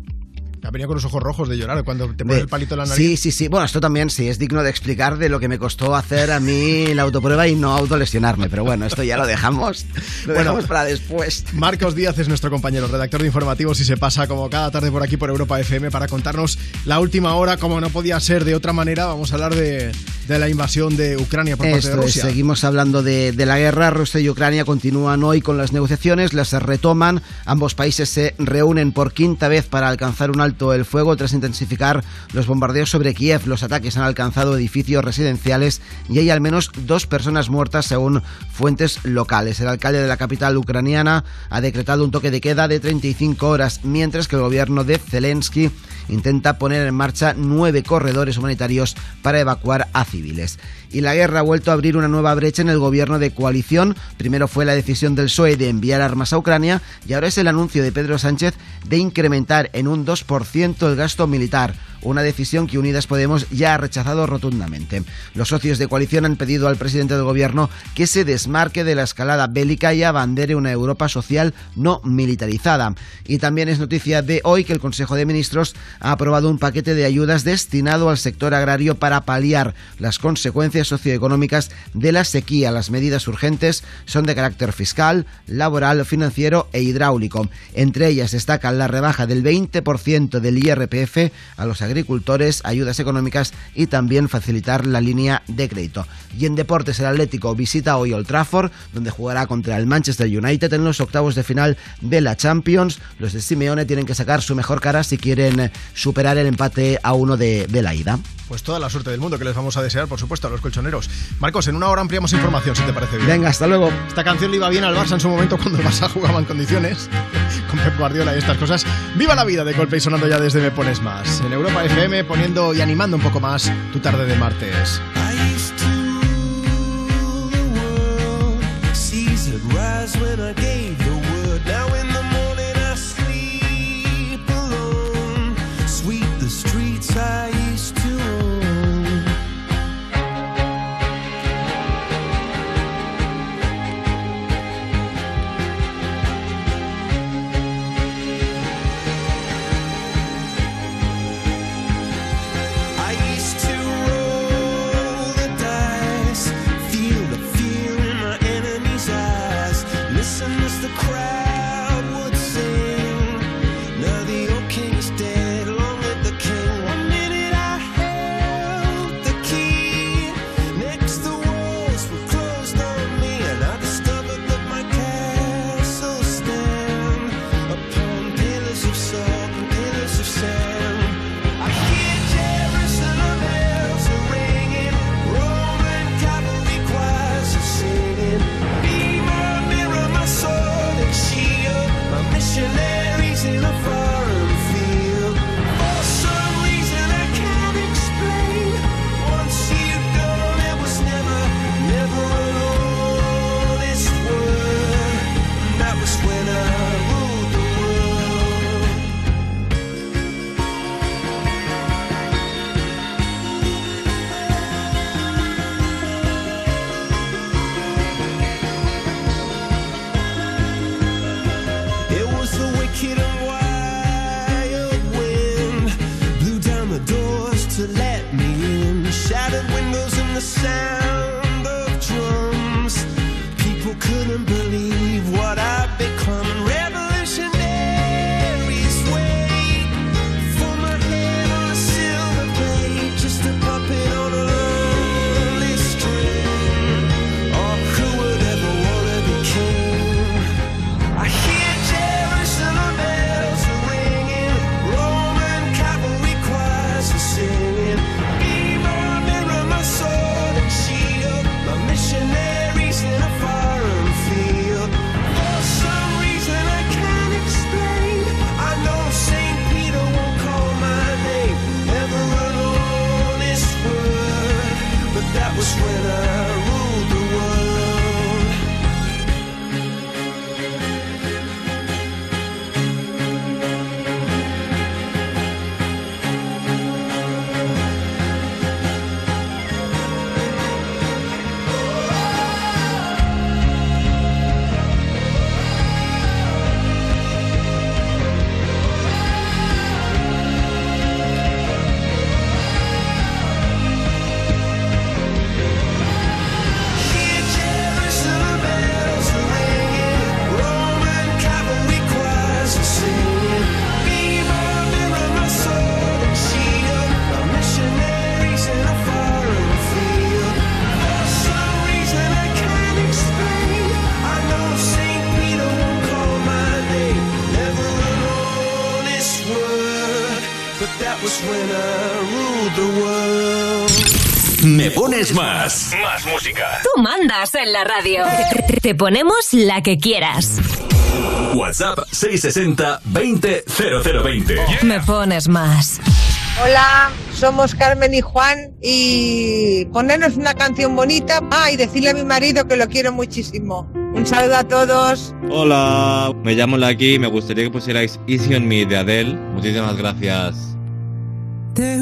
Venido con los ojos rojos de llorar cuando te pones el palito en la nariz. Sí, sí, sí. Bueno, esto también sí es digno de explicar de lo que me costó hacer a mí la autoprueba y no autolesionarme. Pero bueno, esto ya lo dejamos, lo Bueno. dejamos para después. Marcos Díaz es nuestro compañero, redactor de informativos y se pasa como cada tarde por aquí por Europa FM para contarnos la última hora, como no podía ser de otra manera. Vamos a hablar de, de la invasión de Ucrania por parte Esto de es, Rusia. seguimos hablando de, de la guerra. Rusia y Ucrania continúan hoy con las negociaciones, las retoman. Ambos países se reúnen por quinta vez para alcanzar un alto el fuego tras intensificar los bombardeos sobre Kiev. Los ataques han alcanzado edificios residenciales y hay al menos dos personas muertas según fuentes locales. El alcalde de la capital ucraniana ha decretado un toque de queda de 35 horas, mientras que el gobierno de Zelensky intenta poner en marcha nueve corredores humanitarios para evacuar a Y la guerra ha vuelto a abrir una nueva brecha en el gobierno de coalición. Primero fue la decisión del PSOE de enviar armas a Ucrania y ahora es el anuncio de Pedro Sánchez de incrementar en un 2% el gasto militar. Una decisión que Unidas Podemos ya ha rechazado rotundamente. Los socios de coalición han pedido al presidente del gobierno que se desmarque de la escalada bélica y abandere una Europa social no militarizada. Y también es noticia de hoy que el Consejo de Ministros ha aprobado un paquete de ayudas destinado al sector agrario para paliar las consecuencias socioeconómicas de la sequía. Las medidas urgentes son de carácter fiscal, laboral, financiero e hidráulico. Entre ellas destacan la rebaja del 20% del IRPF a los agricultores, ayudas económicas y también facilitar la línea de crédito. Y en deportes el Atlético visita hoy Old Trafford, donde jugará contra el Manchester United en los octavos de final de la Champions. Los de Simeone tienen que sacar su mejor cara si quieren eh, superar el empate a uno de, de la ida. Pues toda la suerte del mundo que les vamos a desear, por supuesto, a los colchoneros. Marcos, en una hora ampliamos información, si te parece bien. Venga, hasta luego. Esta canción le iba bien al Barça en su momento cuando el Barça jugaba en condiciones, con Pep Guardiola y estas cosas. ¡Viva la vida de golpe y sonando ya desde Me Pones Más! En Europa FM poniendo y animando un poco más tu tarde de martes. I gave the word. Más. Más música. Tú mandas en la radio. Te ponemos la que quieras. WhatsApp 660 20 0020. Me pones más. Hola, somos Carmen y Juan y ponernos una canción bonita ah, y decirle a mi marido que lo quiero muchísimo. Un saludo a todos. Hola, me llamo Lucky y me gustaría que pusierais Easy on Me de Adele. Muchísimas gracias. There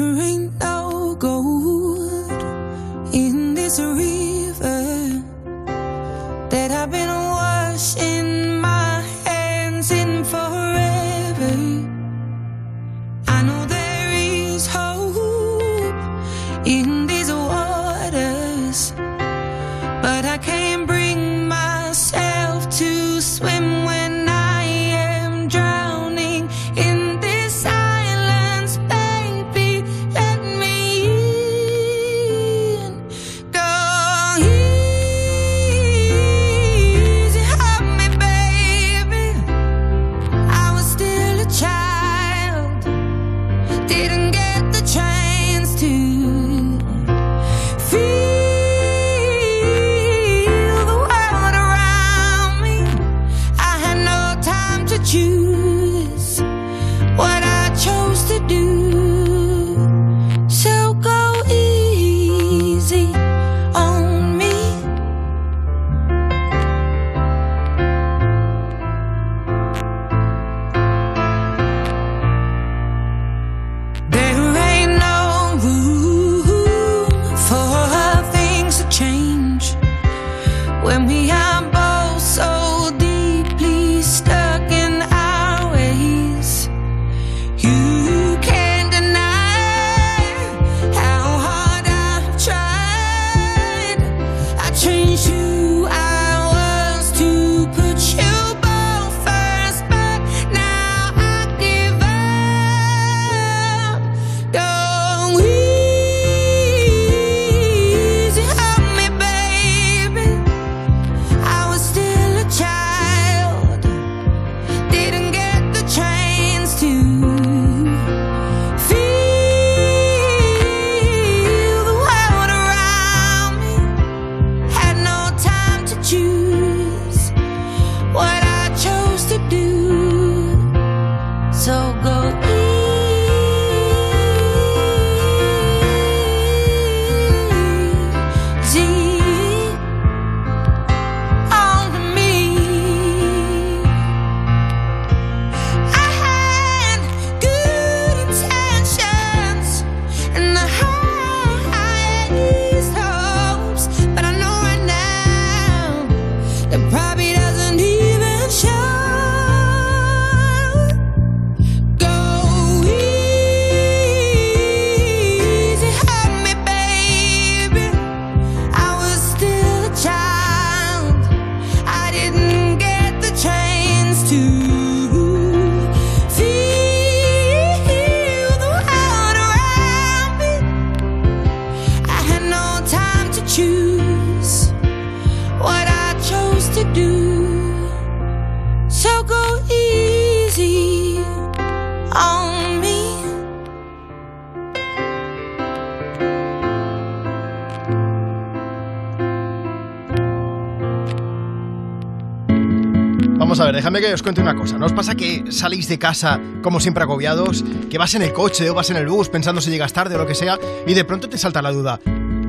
os cuente una cosa. ¿No os pasa que salís de casa como siempre agobiados? Que vas en el coche o vas en el bus pensando si llegas tarde o lo que sea y de pronto te salta la duda.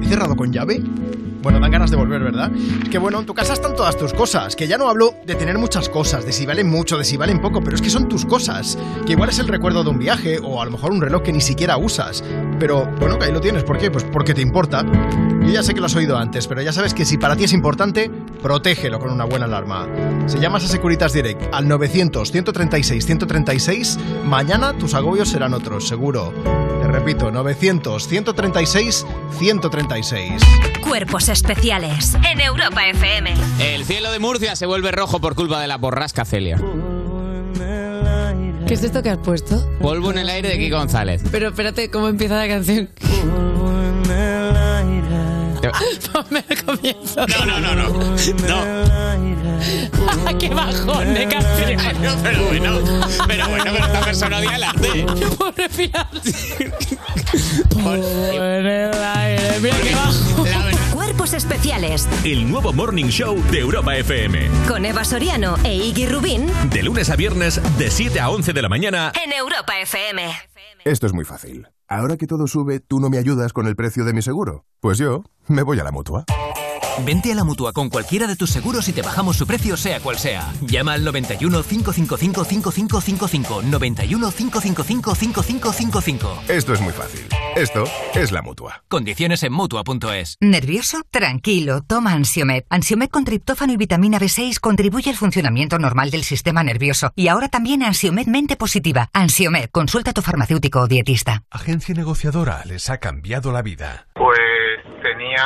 ¿He cerrado con llave? Bueno, dan ganas de volver, ¿verdad? Que bueno, en tu casa están todas tus cosas. Que ya no hablo de tener muchas cosas, de si valen mucho, de si valen poco, pero es que son tus cosas. Que igual es el recuerdo de un viaje o a lo mejor un reloj que ni siquiera usas. Pero bueno, que ahí lo tienes. ¿Por qué? Pues porque te importa. Yo ya sé que lo has oído antes, pero ya sabes que si para ti es importante, protégelo con una buena alarma. Si llamas a Securitas Direct al 900-136-136, mañana tus agobios serán otros, seguro. Te repito, 900-136-136. Cuerpos especiales en Europa FM. El cielo de Murcia se vuelve rojo por culpa de la borrasca Celia. ¿Qué es esto que has puesto? Polvo en el aire de Kiko González. Pero espérate, ¿cómo empieza la canción? Ponme el comienzo. No, no, no, no. No. ¡Qué bajón de canción! Pero bueno, pero bueno, pero esta persona odia el arte. Por respirar. Por el aire. Mira qué bajo. Cuerpos especiales El nuevo Morning Show de Europa FM. con Eva Soriano e Iggy Rubín De lunes a viernes, de 7 a 11 de la mañana. en Europa FM. Esto es muy fácil. Ahora que todo sube, ¿tú no me ayudas con el precio de mi seguro? Pues yo me voy a la mutua. Vente a la mutua con cualquiera de tus seguros y te bajamos su precio, sea cual sea. Llama al 91 555 5555. 91 555 5555. Esto es muy fácil. Esto es la mutua. Condiciones en mutua.es. ¿Nervioso? Tranquilo, toma Ansiomet. Ansiomet con triptófano y vitamina B6 contribuye al funcionamiento normal del sistema nervioso. Y ahora también Ansiomet Mente Positiva. Ansiomet, consulta a tu farmacéutico o dietista. Agencia negociadora les ha cambiado la vida. Pues tenía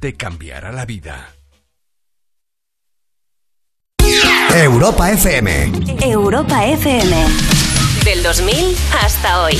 te cambiará la vida. Europa FM. Europa FM. Del 2000 hasta hoy.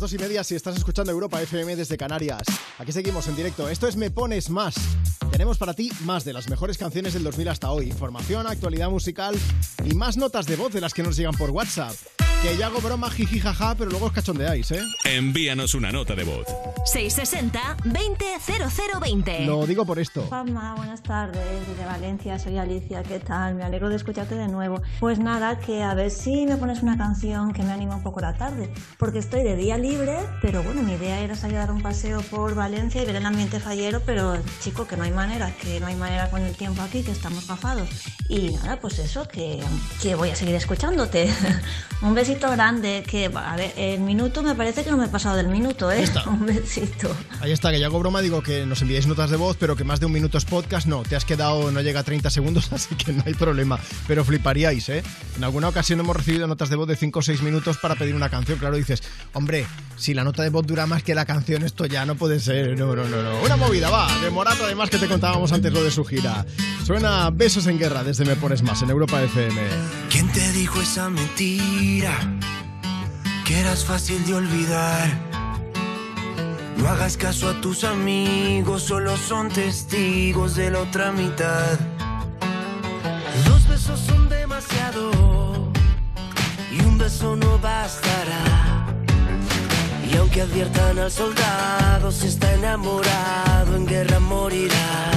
Las dos y media si estás escuchando Europa FM desde Canarias. Aquí seguimos en directo. Esto es Me Pones Más. Tenemos para ti más de las mejores canciones del 2000 hasta hoy. Información, actualidad musical y más notas de voz de las que nos llegan por WhatsApp. Que yo hago broma, jiji, jaja, pero luego os cachondeáis, ¿eh? Envíanos una nota de voz. 660 200020. Lo digo por esto. Juanma, buenas tardes, desde Valencia, soy Alicia, ¿qué tal? Me alegro de escucharte de nuevo. Pues nada, que a ver si me pones una canción que me anima un poco la tarde, porque estoy de día libre, pero bueno, mi idea era salir a dar un paseo por Valencia y ver el ambiente fallero, pero chico, que no hay manera, que no hay manera con el tiempo aquí, que estamos gafados. Y nada, pues eso, que, que voy a seguir escuchándote. un besito grande, que a ver, el minuto me parece que no me he pasado del minuto, ¿eh? Un besito. Ahí está, que yo hago broma, digo que nos enviáis notas de voz, pero que más de un minuto es podcast, no, te has quedado, no llega a 30 segundos, así que no hay problema. Pero fliparíais, ¿eh? En alguna ocasión hemos recibido notas de voz de 5 o 6 minutos para pedir una canción. Claro, dices, hombre, si la nota de voz dura más que la canción, esto ya no puede ser. No, no, no, no. Una movida, va, de Morato, además que te contábamos antes lo de su gira. Suena Besos en Guerra desde Me Pones Más en Europa FM. ¿Quién te dijo esa mentira? que eras fácil de olvidar. No hagas caso a tus amigos, solo son testigos de la otra mitad. Dos besos son demasiado y un beso no bastará. Y aunque adviertan al soldado, si está enamorado, en guerra morirá.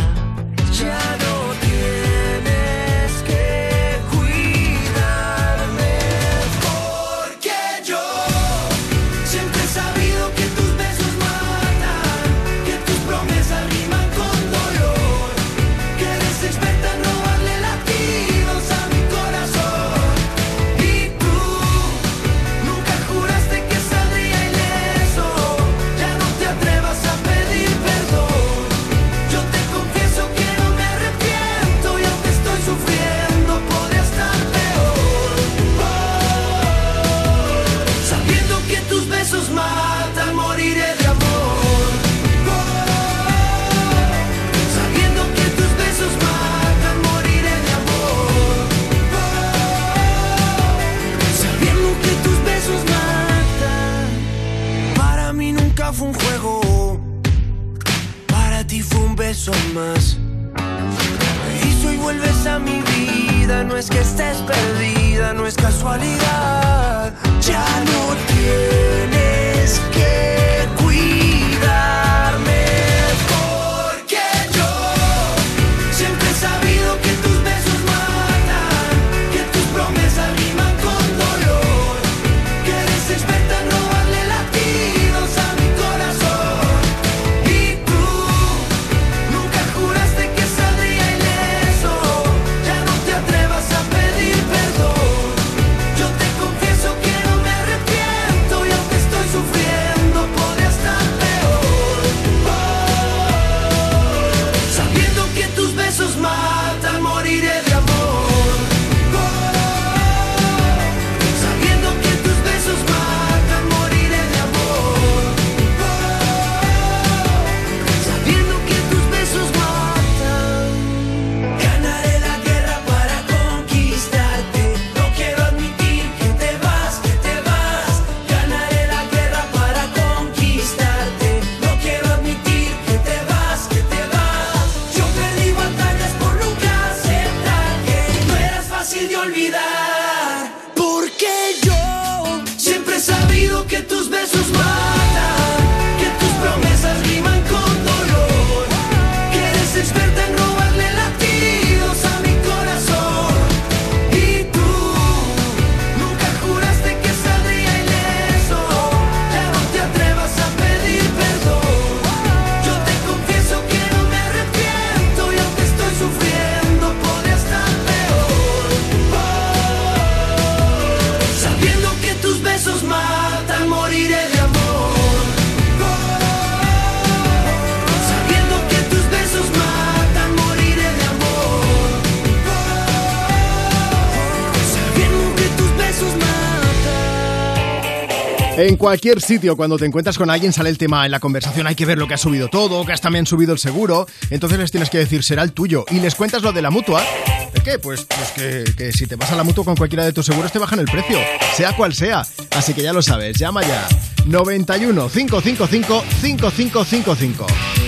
Beso más. Y si vuelves a mi vida, no es que estés perdida, no es casualidad. Ya no tienes que En cualquier sitio, cuando te encuentras con alguien, sale el tema en la conversación. Hay que ver lo que ha subido todo, que has también subido el seguro. Entonces les tienes que decir, será el tuyo. Y les cuentas lo de la mutua. ¿De qué? Pues, pues que, que si te vas a la mutua con cualquiera de tus seguros, te bajan el precio. Sea cual sea. Así que ya lo sabes, llama ya. 91 555 5555.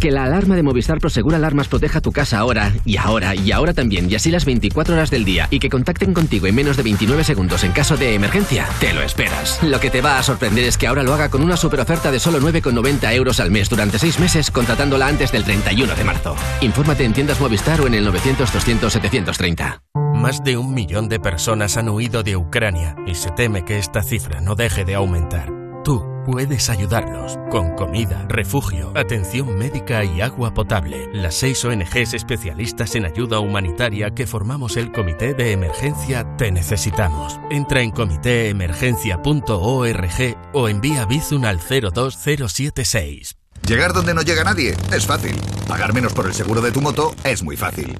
Que la alarma de Movistar Prosegur Alarmas proteja tu casa ahora, y ahora, y ahora también, y así las 24 horas del día, y que contacten contigo en menos de 29 segundos en caso de emergencia, te lo esperas. Lo que te va a sorprender es que ahora lo haga con una super oferta de solo 9,90 euros al mes durante 6 meses, contratándola antes del 31 de marzo. Infórmate en tiendas Movistar o en el 900-200-730. Más de un millón de personas han huido de Ucrania y se teme que esta cifra no deje de aumentar. Tú puedes ayudarlos con comida, refugio, atención médica y agua potable. Las seis ONGs especialistas en ayuda humanitaria que formamos el Comité de Emergencia Te Necesitamos. Entra en comitéemergencia.org o envía Bizum al 02076. Llegar donde no llega nadie es fácil. Pagar menos por el seguro de tu moto es muy fácil.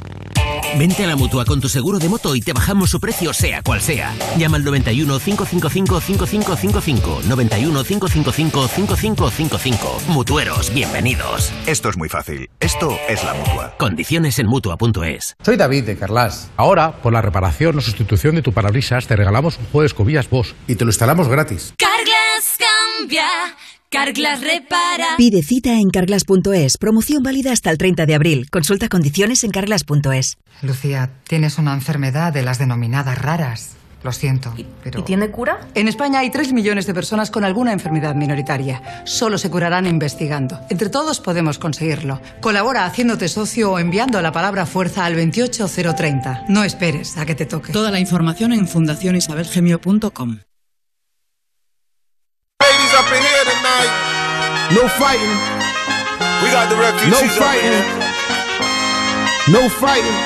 Vente a la mutua con tu seguro de moto y te bajamos su precio, sea cual sea. Llama al 91 555 5555. 91 555 5555. Mutueros, bienvenidos. Esto es muy fácil. Esto es la mutua. Condiciones en mutua.es. Soy David de Carlas. Ahora, por la reparación o sustitución de tu parabrisas, te regalamos un juego de escobillas Bosch y te lo instalamos gratis. Carglass cambia, Carglass repara. Pide cita en carglass.es. Promoción válida hasta el 30 de abril. Consulta condiciones en carglass.es. Lucía, tienes una enfermedad de las denominadas raras. Lo siento, pero... ¿Y tiene cura? En España hay 3 millones de personas con alguna enfermedad minoritaria. Solo se curarán investigando. Entre todos podemos conseguirlo. Colabora haciéndote socio o enviando la palabra fuerza al 28030. No esperes a que te toque. Toda la información en fundacionisabelgemio.com. Ladies up in here tonight. No fighting. We got the refugees No up in fighting. here. No fighting.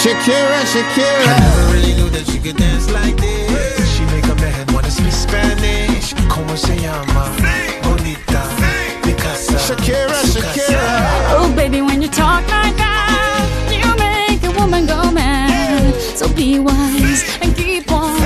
Shakira, Shakira. I never really knew that she could dance like this. She make a man wanna speak Spanish. Como se llama? Bonita. Picasa. Shakira, Shakira. Oh, baby, when you talk like that, you make a woman go mad. So be wise and keep on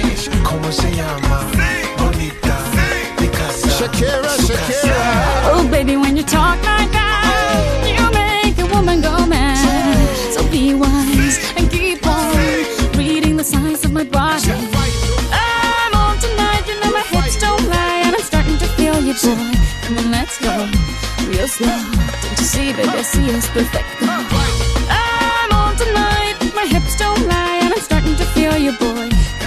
Como se llama? Bonita. Picasa. Shakira, Shakira. Oh, baby, when you talk like that, you make a woman go mad. So be wise and keep on reading the signs of my body. I'm on tonight, you know my hips don't lie, and I'm starting to feel you, boy. Come on, let's go real slow. Don't you see, baby, I see us perfect. I'm on tonight, my hips don't lie, and I'm starting to feel you, boy.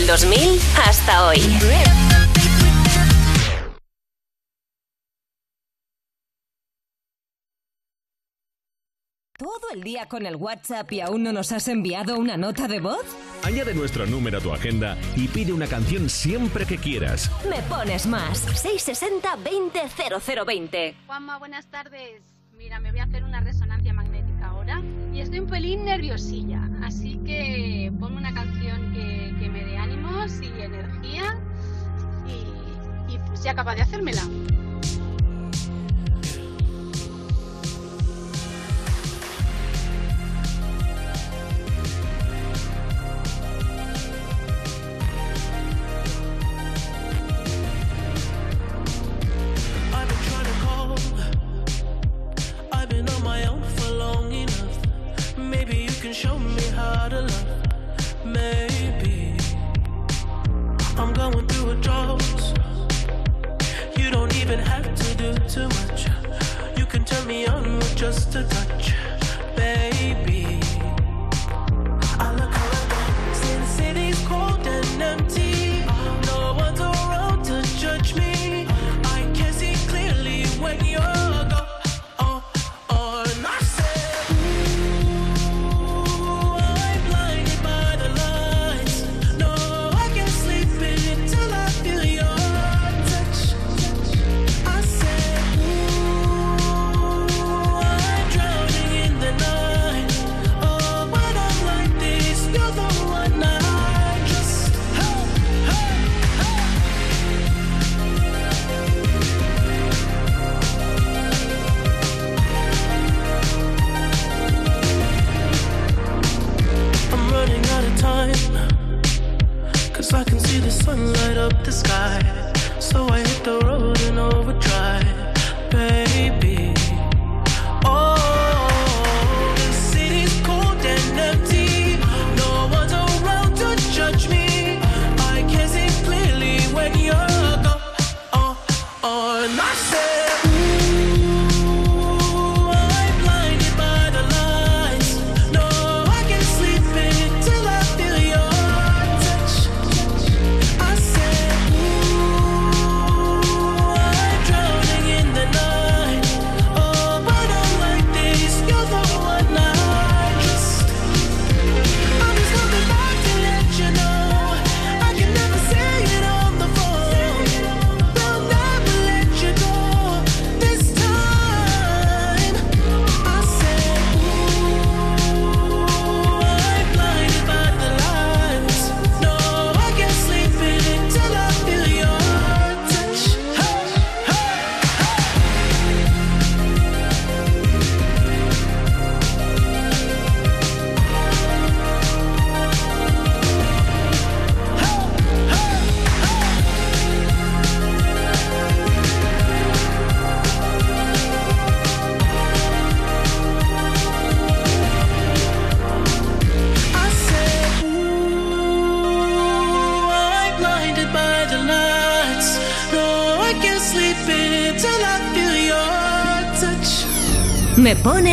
Del 2000 hasta hoy. ¿Todo el día con el WhatsApp y aún no nos has enviado una nota de voz? Añade nuestro número a tu agenda y pide una canción siempre que quieras. Me pones más. 660 20 0020. Juanma, buenas tardes. Mira, me voy a hacer una resonancia magnética ahora y estoy un pelín nerviosilla, así que ponme una canción y energía y, y pues sea capaz de hacérmela. Show me how to love. I'm going through a drought. You don't even have to do too much. You can turn me on with just a touch, baby. I look around since city's cold and empty. No one's around to judge me. I can see clearly when you're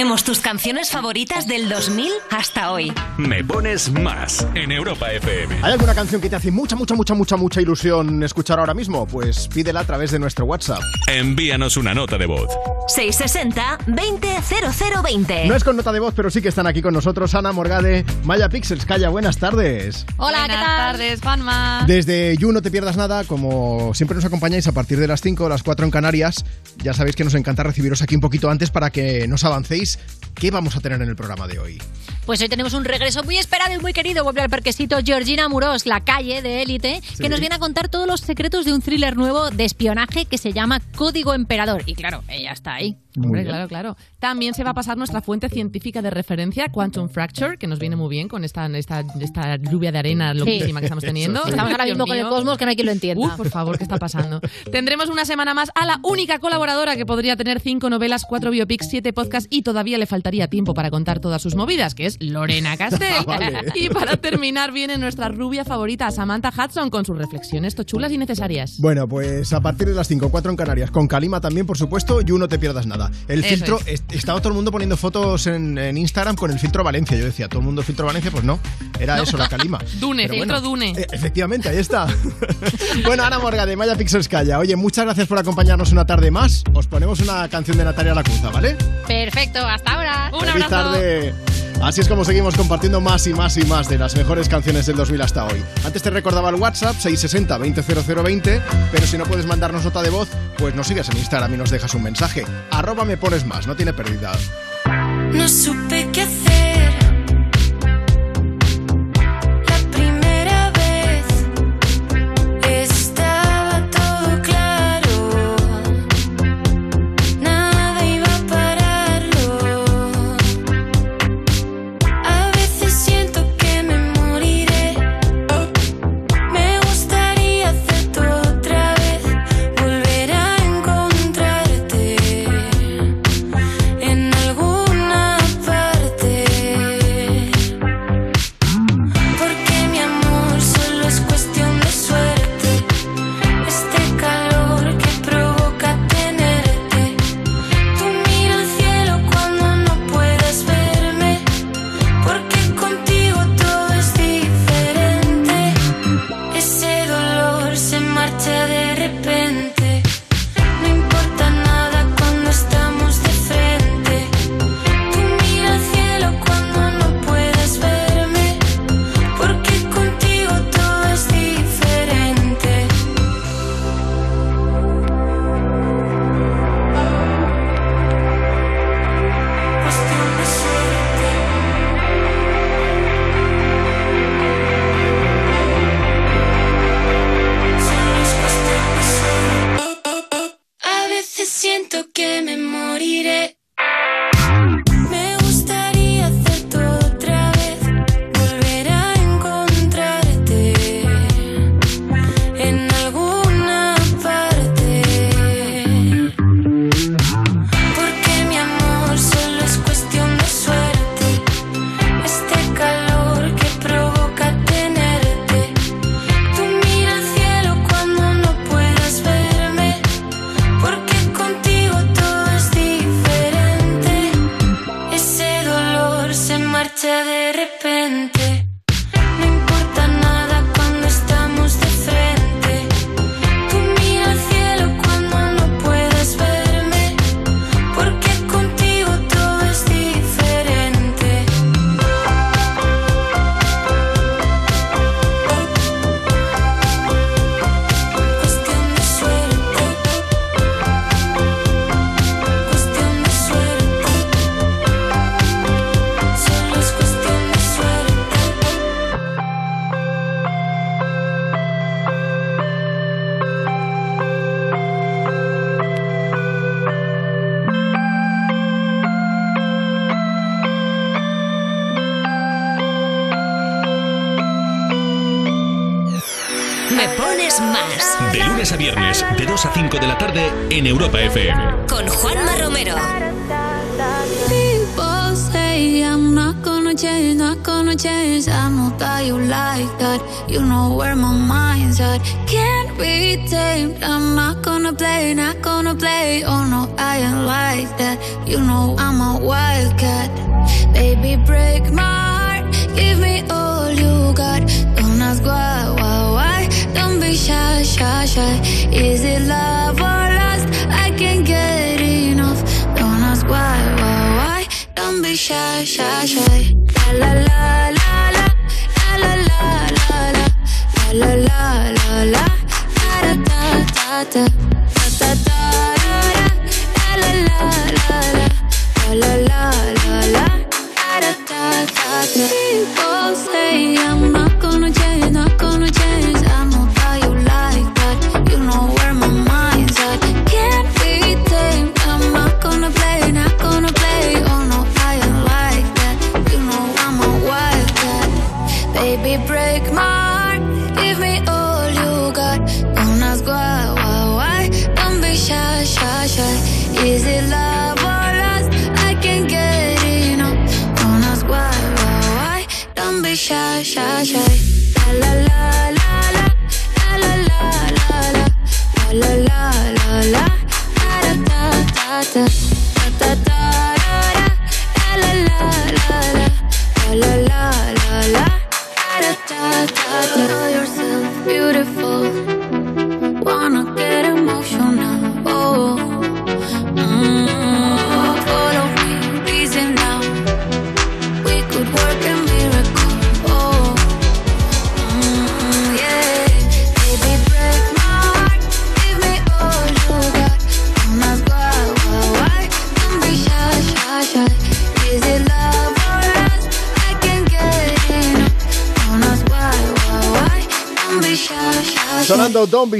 Ponemos tus canciones favoritas del 2000 hasta hoy. Me pones más en Europa FM. ¿Hay alguna canción que te hace mucha, mucha, mucha, mucha, mucha ilusión escuchar ahora mismo? Pues pídela a través de nuestro WhatsApp. Envíanos una nota de voz. 660-200020. No es con nota de voz, pero sí que están aquí con nosotros Ana Morgade, Maya Pixels. Calla, buenas tardes. Hola, ¿qué tal? Buenas tardes, Juanma. Desde You No Te Pierdas Nada, como siempre nos acompañáis a partir de las 5 o las 4 en Canarias, ya sabéis que nos encanta recibiros aquí un poquito antes para que nos avancéis. ¿Qué vamos a tener en el programa de hoy? Pues hoy tenemos un regreso muy esperado y muy querido. Vuelve al parquecito Georgina Muros, la calle de élite, Sí. que nos viene a contar todos los secretos de un thriller nuevo de espionaje que se llama Código Emperador. Y claro, ella está ahí. Hombre, claro, claro. También se va a pasar nuestra fuente científica de referencia, Quantum Fracture, que nos viene muy bien con esta, esta, esta lluvia de arena loquísima que estamos teniendo. Estamos ahora mismo con el cosmos que no hay quien lo entienda. Uf, por favor, ¿qué está pasando? Tendremos una semana más a la única colaboradora que podría tener cinco novelas, cuatro biopics, siete podcasts y todavía le faltaría tiempo para contar todas sus movidas, que es Lorena Castell. Vale. Y para terminar viene nuestra rubia favorita, Samantha Hudson, con sus reflexiones tochulas y necesarias. Bueno, pues a partir de las 5 4 en Canarias, con Kalima también, por supuesto, You No Te Pierdas Nada. El filtro, estaba todo el mundo poniendo fotos en, Instagram con el filtro Valencia. Yo decía, todo el mundo filtro Valencia, pues no, era eso, la calima. Dune, filtro bueno, Dune. E-, efectivamente, ahí está. bueno, Ana Morga de Maya Pixels Calla. Oye, muchas gracias por acompañarnos una tarde más. Os ponemos una canción de Natalia Lacunza, ¿vale? Perfecto, hasta ahora. Un Feliz abrazo. tarde. Así es como seguimos compartiendo más y más y más de las mejores canciones del 2000 hasta hoy. Antes te recordaba el WhatsApp 660 200020, pero si no puedes mandarnos nota de voz, pues nos sigues en Instagram y nos dejas un mensaje. Arroba me pones más, no tiene pérdida. No supe qué hacer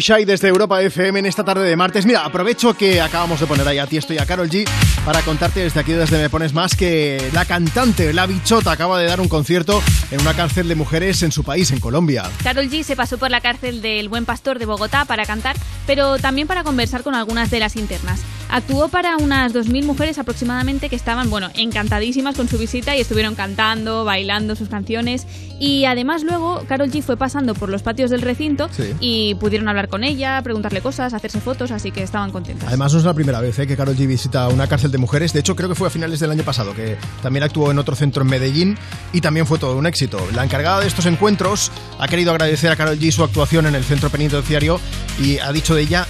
Shy desde Europa FM en esta tarde de martes. Mira, aprovecho que acabamos de poner ahí a ti, estoy a Carol G, para contarte desde aquí, desde Me Pones Más, que la cantante, la bichota, acaba de dar un concierto en una cárcel de mujeres en su país, en Colombia. Carol G se pasó por la cárcel del Buen Pastor de Bogotá para cantar, pero también para conversar con algunas de las internas. Actuó para unas 2.000 mujeres aproximadamente que estaban, bueno, encantadísimas con su visita y estuvieron cantando, bailando sus canciones. Y además luego Carol G fue pasando por los patios del recinto Sí. y pudieron hablar con ella, preguntarle cosas, hacerse fotos, así que estaban contentas. Además, no es la primera vez ¿eh? que Carol G visita una cárcel de mujeres. De hecho, creo que fue a finales del año pasado, que también actuó en otro centro en Medellín y también fue todo un éxito. La encargada de estos encuentros ha querido agradecer a Carol G su actuación en el centro penitenciario y ha dicho de ella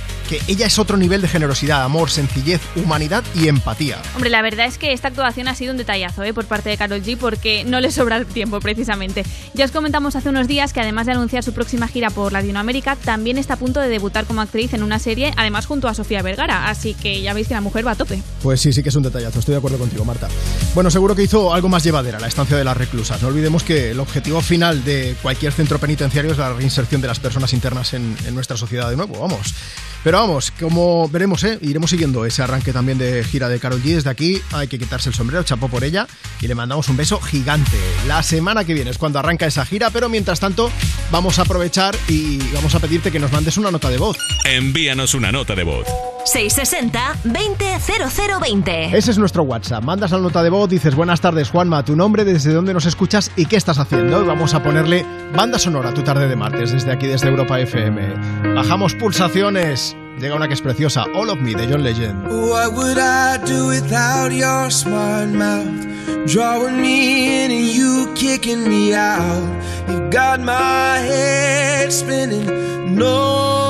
ella es otro nivel de generosidad, amor, sencillez, humanidad y empatía. Hombre, la verdad es que esta actuación ha sido un detallazo ¿eh? por parte de Carol G porque no le sobra el tiempo precisamente. Ya os comentamos hace unos días que además de anunciar su próxima gira por Latinoamérica, también está a punto de debutar como actriz en una serie, además junto a Sofía Vergara, así que ya veis que la mujer va a tope. Pues sí, sí que es un detallazo, estoy de acuerdo contigo, Marta. Bueno, seguro que hizo algo más llevadera la estancia de las reclusas. No olvidemos que el objetivo final de cualquier centro penitenciario es la reinserción de las personas internas en, en nuestra sociedad de nuevo, vamos. Pero vamos, como veremos, ¿eh? iremos siguiendo ese arranque también de gira de Carol G. Desde aquí hay que quitarse el sombrero, chapó por ella y le mandamos un beso gigante. La semana que viene es cuando arranca esa gira, pero mientras tanto vamos a aprovechar y vamos a pedirte que nos mandes una nota de voz. Envíanos una nota de voz. 660-200020. Ese es nuestro WhatsApp. Mandas la nota de voz, dices buenas tardes Juanma, tu nombre, desde dónde nos escuchas y qué estás haciendo. Y vamos a ponerle banda sonora a tu tarde de martes desde aquí, desde Europa FM. Bajamos pulsaciones. Llega una que es preciosa, All of Me de John Legend. What would I do without your smart mouth? Drawing me in and you kicking me out. You got my head spinning, no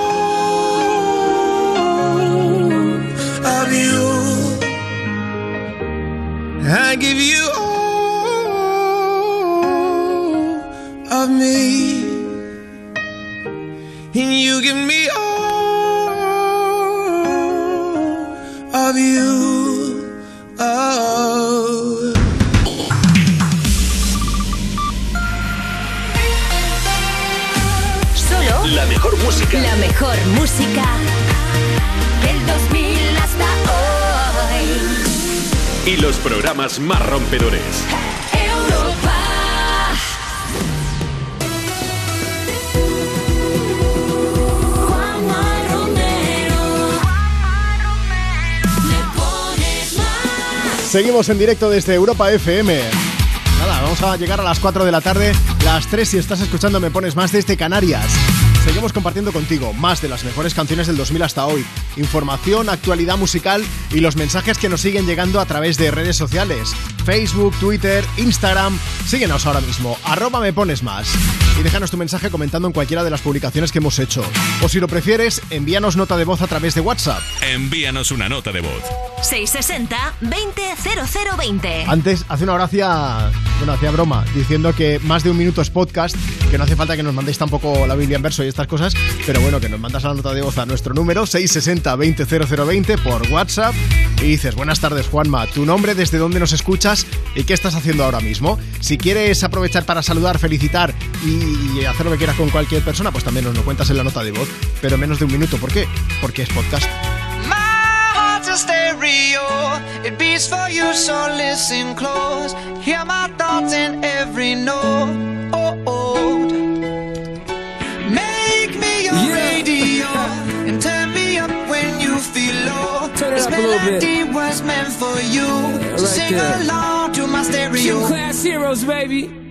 temas más rompedores. Seguimos en directo desde Europa FM nada vamos a llegar a las 4 de la tarde, las 3 si estás escuchando Me Pones Más desde Canarias. Seguimos compartiendo contigo más de las mejores canciones del 2000 hasta hoy, información, actualidad musical y los mensajes que nos siguen llegando a través de redes sociales, Facebook, Twitter, Instagram. Síguenos ahora mismo, arroba Me Pones Más. Y déjanos tu mensaje comentando en cualquiera de las publicaciones que hemos hecho. O si lo prefieres, envíanos nota de voz a través de WhatsApp. Envíanos una nota de voz. 660-200020. Antes, hace una hora hacía, bueno, hacía broma, diciendo que más de un minuto es podcast, que no hace falta que nos mandéis tampoco la Biblia en verso y estas cosas, pero bueno, que nos mandas la nota de voz a nuestro número 660-200020 por WhatsApp y dices, buenas tardes Juanma, tu nombre, desde dónde nos escuchas y qué estás haciendo ahora mismo. Si quieres aprovechar para saludar, felicitar y hacer lo que quieras con cualquier persona, pues también nos lo cuentas en la nota de voz, pero menos de un minuto. ¿Por qué? Porque es podcast. A stereo. It beats for you, so listen close. Hear my thoughts in every note. Oh, oh. make me your radio and turn me up when you feel low. Turn it this up a little bit. melody was meant for you. right so sing there. along to my stereo. Gym class heroes, baby.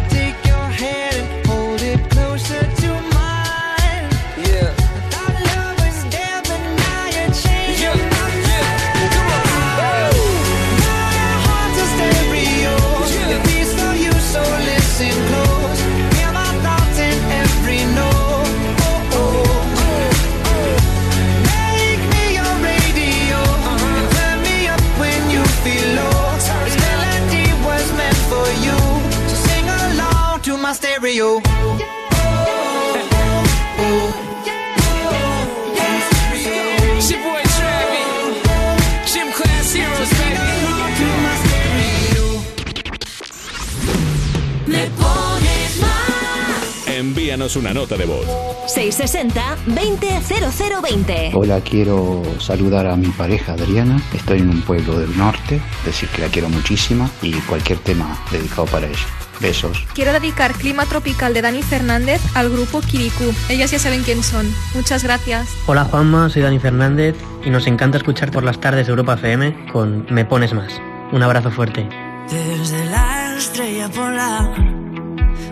Más. Envíanos una nota de voz. 660-200020. Hola, quiero saludar a mi pareja Adriana. Estoy en un pueblo del norte, decir que la quiero muchísimo y cualquier tema dedicado para ella. Besos. Quiero dedicar Clima Tropical de Dani Fernández al grupo Kirikou. Ellas ya saben quién son. Muchas gracias. Hola Juanma, soy Dani Fernández y nos encanta escuchar por las tardes Europa FM con Me Pones Más. Un abrazo fuerte. Desde la estrella polar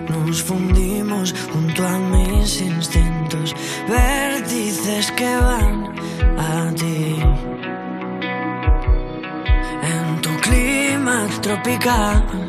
nos fundimos junto a mis instintos, vértices que van a ti. En tu clima tropical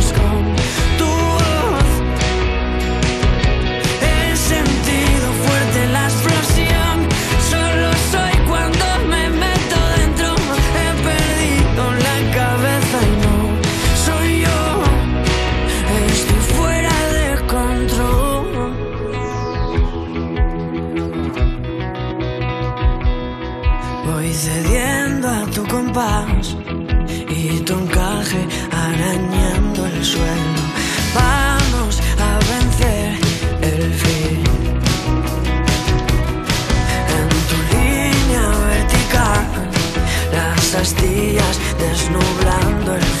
días desnublando el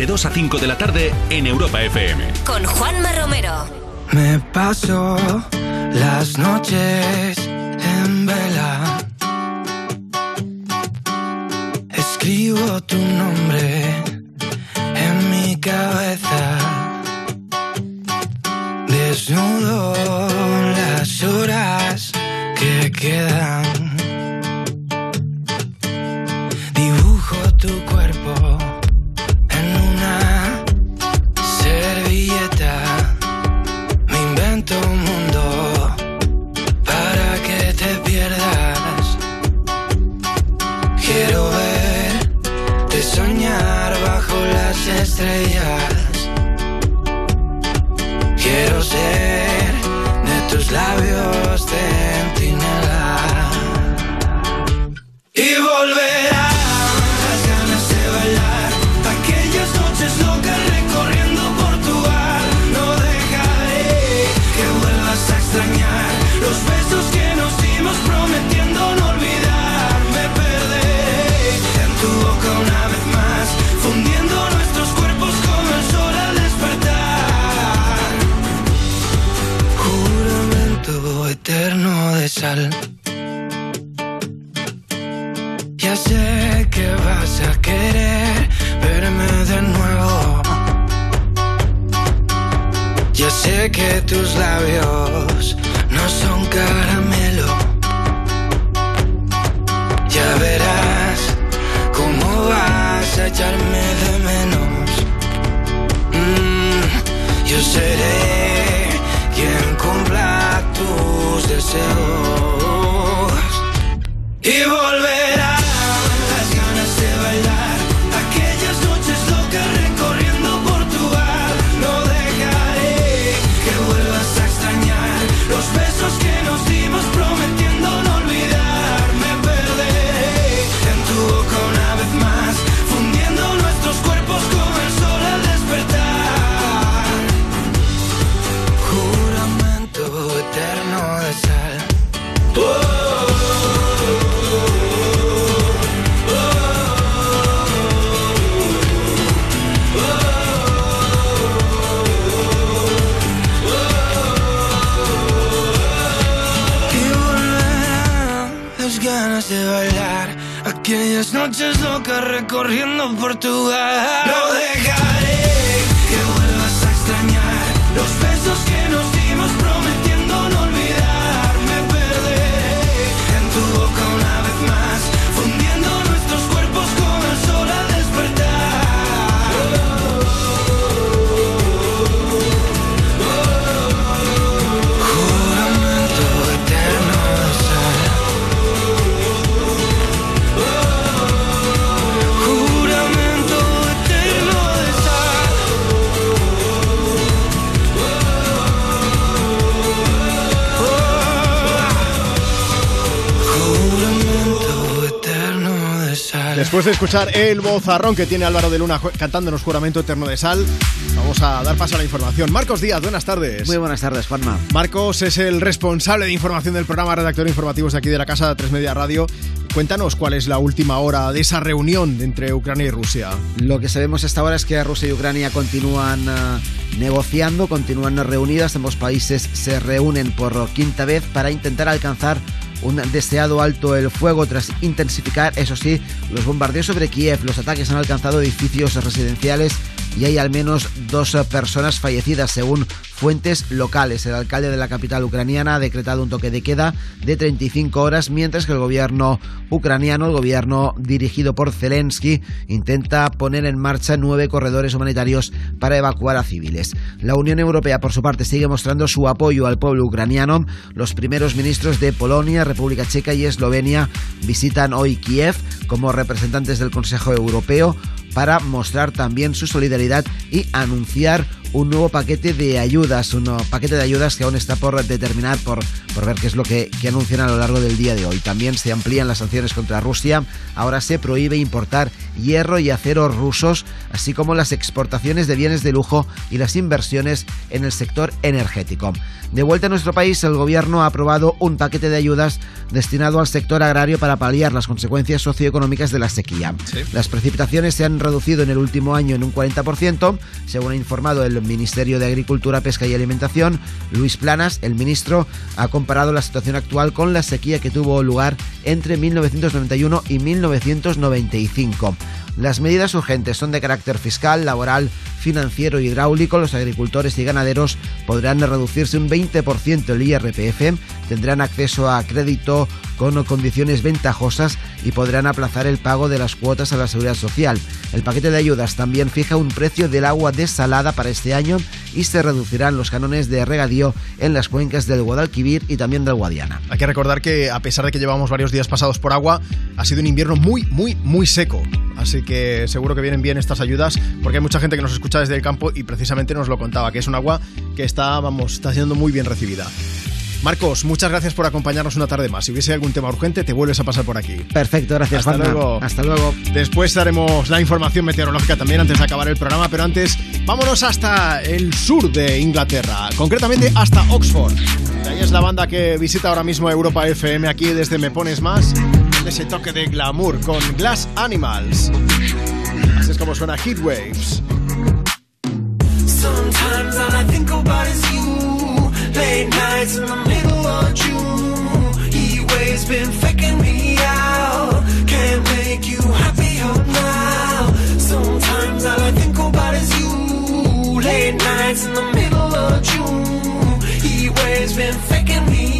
De 2 a 5 de la tarde en Europa FM. Con Juanma Romero. Me paso las noches Después de escuchar el bozarrón que tiene Álvaro de Luna cantándonos Juramento Eterno de Sal, vamos a dar paso a la información. Marcos Díaz, buenas tardes. Muy buenas tardes, Juanma. Marcos es el responsable de información del programa, redactor de informativos de aquí de la casa 3 Media Radio. Cuéntanos cuál es la última hora de esa reunión entre Ucrania y Rusia. Lo que sabemos hasta ahora es que Rusia y Ucrania continúan eh, negociando, continúan reunidas. Ambos países se reúnen por quinta vez para intentar alcanzar un deseado alto el fuego tras intensificar, eso sí, los bombardeos sobre Kiev. Los ataques han alcanzado edificios residenciales y hay al menos dos personas fallecidas según fuentes locales. El alcalde de la capital ucraniana ha decretado un toque de queda de 35 horas, mientras que el gobierno ucraniano, el gobierno dirigido por Zelensky, intenta poner en marcha nueve corredores humanitarios para evacuar a civiles. La Unión Europea, por su parte, sigue mostrando su apoyo al pueblo ucraniano. Los primeros ministros de Polonia, República Checa y Eslovenia visitan hoy Kiev como representantes del Consejo Europeo para mostrar también su solidaridad y anunciar un nuevo paquete de ayudas, un nuevo paquete de ayudas que aún está por determinar, por, por ver qué es lo que, que anuncian a lo largo del día de hoy. También se amplían las sanciones contra Rusia. Ahora se prohíbe importar hierro y acero rusos, así como las exportaciones de bienes de lujo y las inversiones en el sector energético. De vuelta a nuestro país, el gobierno ha aprobado un paquete de ayudas destinado al sector agrario para paliar las consecuencias socioeconómicas de la sequía. Las precipitaciones se han reducido en el último año en un 40%, según ha informado el Ministerio de Agricultura, Pesca y Alimentación. Luis Planas, el ministro, ha comparado la situación actual con la sequía que tuvo lugar entre 1991 y 1995. Las medidas urgentes son de carácter fiscal, laboral, financiero e hidráulico. Los agricultores y ganaderos podrán reducirse un 20% el IRPF, tendrán acceso a crédito con condiciones ventajosas y podrán aplazar el pago de las cuotas a la seguridad social. El paquete de ayudas también fija un precio del agua desalada para este año y se reducirán los canones de regadío en las cuencas del Guadalquivir y también del Guadiana. Hay que recordar que a pesar de que llevamos varios días pasados por agua, ha sido un invierno muy, muy, muy seco. Que seguro que vienen bien estas ayudas porque hay mucha gente que nos escucha desde el campo y precisamente nos lo contaba, que es un agua que está, vamos, está siendo muy bien recibida. Marcos, muchas gracias por acompañarnos una tarde más. Si hubiese algún tema urgente, te vuelves a pasar por aquí. Perfecto, gracias Hasta Juanma. luego. Hasta luego. Después haremos la información meteorológica también antes de acabar el programa, pero antes vámonos hasta el sur de Inglaterra, concretamente hasta Oxford. Ahí es la banda que visita ahora mismo Europa FM aquí desde Me Pones Más, ese toque de glamour con Glass Animals. Así es como suena Heatwaves. Sometimes all I think about is you. Late nights in the middle of June. He waves been faking me out. Can't make you happier now. Sometimes I think about is you. Late nights in the middle of June. He waves been faking me out.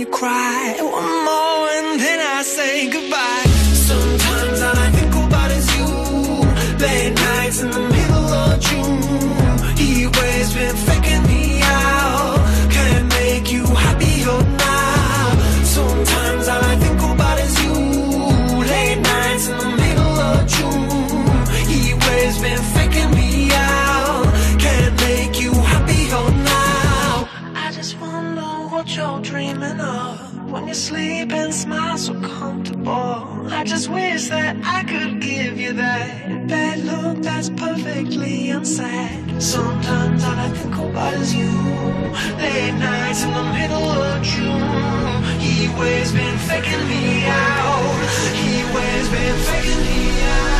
you cry. One more you sleep and smile so comfortable. I just wish that I could give you that bad look that's perfectly unsaid. Sometimes all I think about is you. Late nights in the middle of June. He waves been faking me out. He waves been faking me out.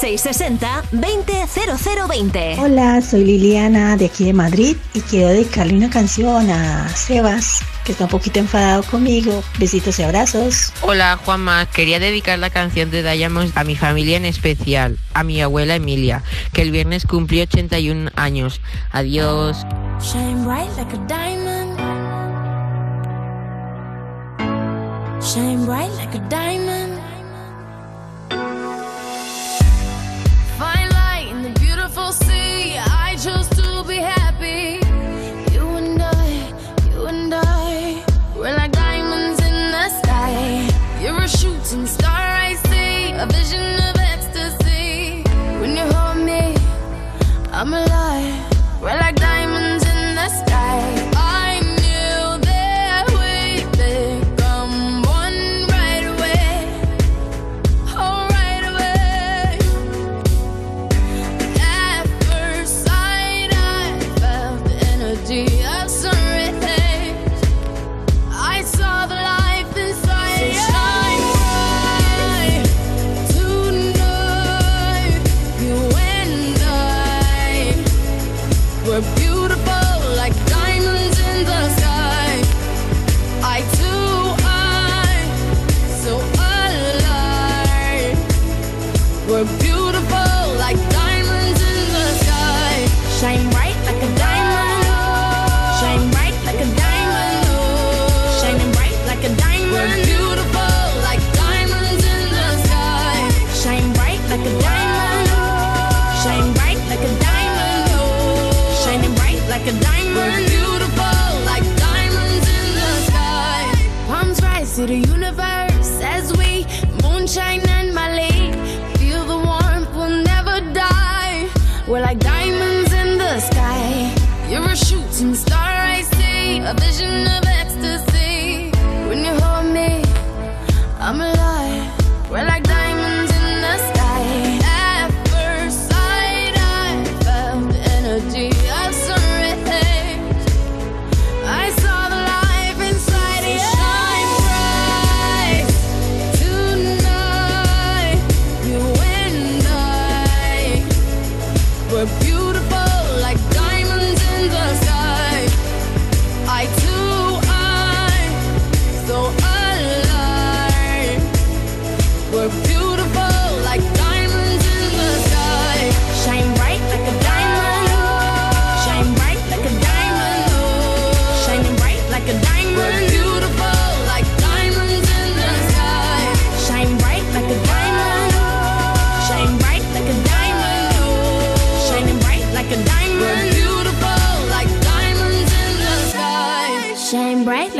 660-200020. Hola, soy Liliana de aquí de Madrid y quiero dedicarle una canción a Sebas, que está un poquito enfadado conmigo. Besitos y abrazos. Hola Juanma, quería dedicar la canción de Diamonds a mi familia en especial, a mi abuela Emilia, que el viernes cumplió 81 años. Adiós. Shine bright like a diamond. Shine bright like a diamond.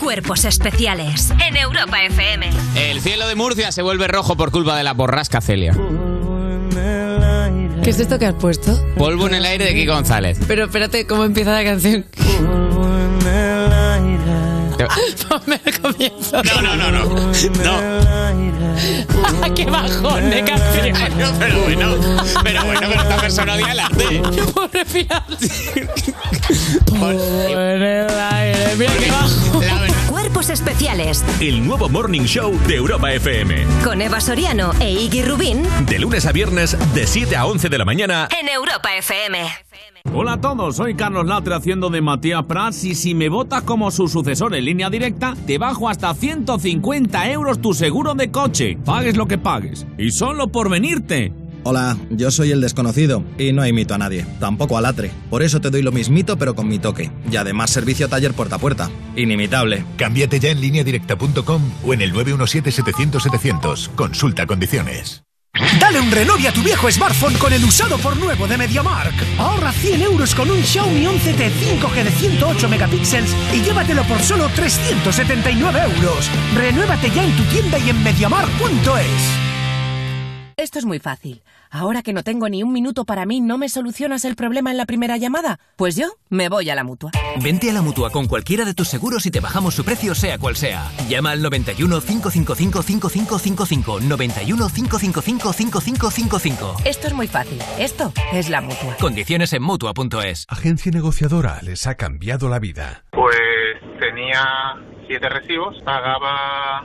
Cuerpos especiales en Europa FM. El cielo de Murcia se vuelve rojo por culpa de la borrasca Celia. ¿Qué es esto que has puesto? Polvo en el aire de Kiko González. Pero espérate, ¿cómo empieza la canción? Ponme el comienzo. No, no, no, no. No. ¡Qué bajón de canción! pero bueno, pero bueno, pero esta persona odia el arte. Puedo respirar. Por el aire. Mira qué bajo. La Cuerpos Especiales. El nuevo Morning Show de Europa FM. Con Eva Soriano e Iggy Rubín De lunes a viernes, de 7 a 11 de la mañana. en Europa FM. Hola a todos, soy Carlos Latre haciendo de Matías Prats y si me votas como su sucesor en línea directa, te bajo hasta 150 euros tu seguro de coche. Pagues lo que pagues. Y solo por venirte. Hola, yo soy el desconocido y no imito a nadie, tampoco a Latre. Por eso te doy lo mismito pero con mi toque. Y además servicio taller puerta a puerta. Inimitable. Cámbiate ya en lineadirecta.com o en el 917-700-700. Consulta condiciones. Dale un renove a tu viejo smartphone con el usado por nuevo de MediaMark. Ahorra 100 euros con un Xiaomi 11T 5G de 108 megapíxeles y llévatelo por solo 379 euros. Renuévate ya en tu tienda y en MediaMark.es. Esto es muy fácil. Ahora que no tengo ni un minuto para mí, ¿no me solucionas el problema en la primera llamada? Pues yo me voy a la mutua. Vente a la mutua con cualquiera de tus seguros y te bajamos su precio, sea cual sea. Llama al 91 555 5555. 91 555 5555. Esto es muy fácil. Esto es la mutua. Condiciones en mutua.es. Agencia negociadora les ha cambiado la vida. Pues tenía siete recibos, pagaba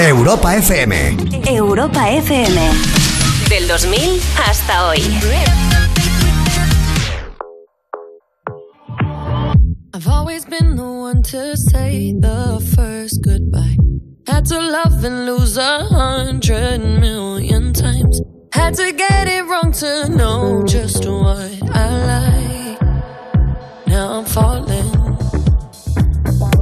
Europa FM. Europa FM. Del 2000 hasta hoy. I've always been the one to say the first goodbye. Had to love and lose a hundred million times. Had to get it wrong to know just what I like.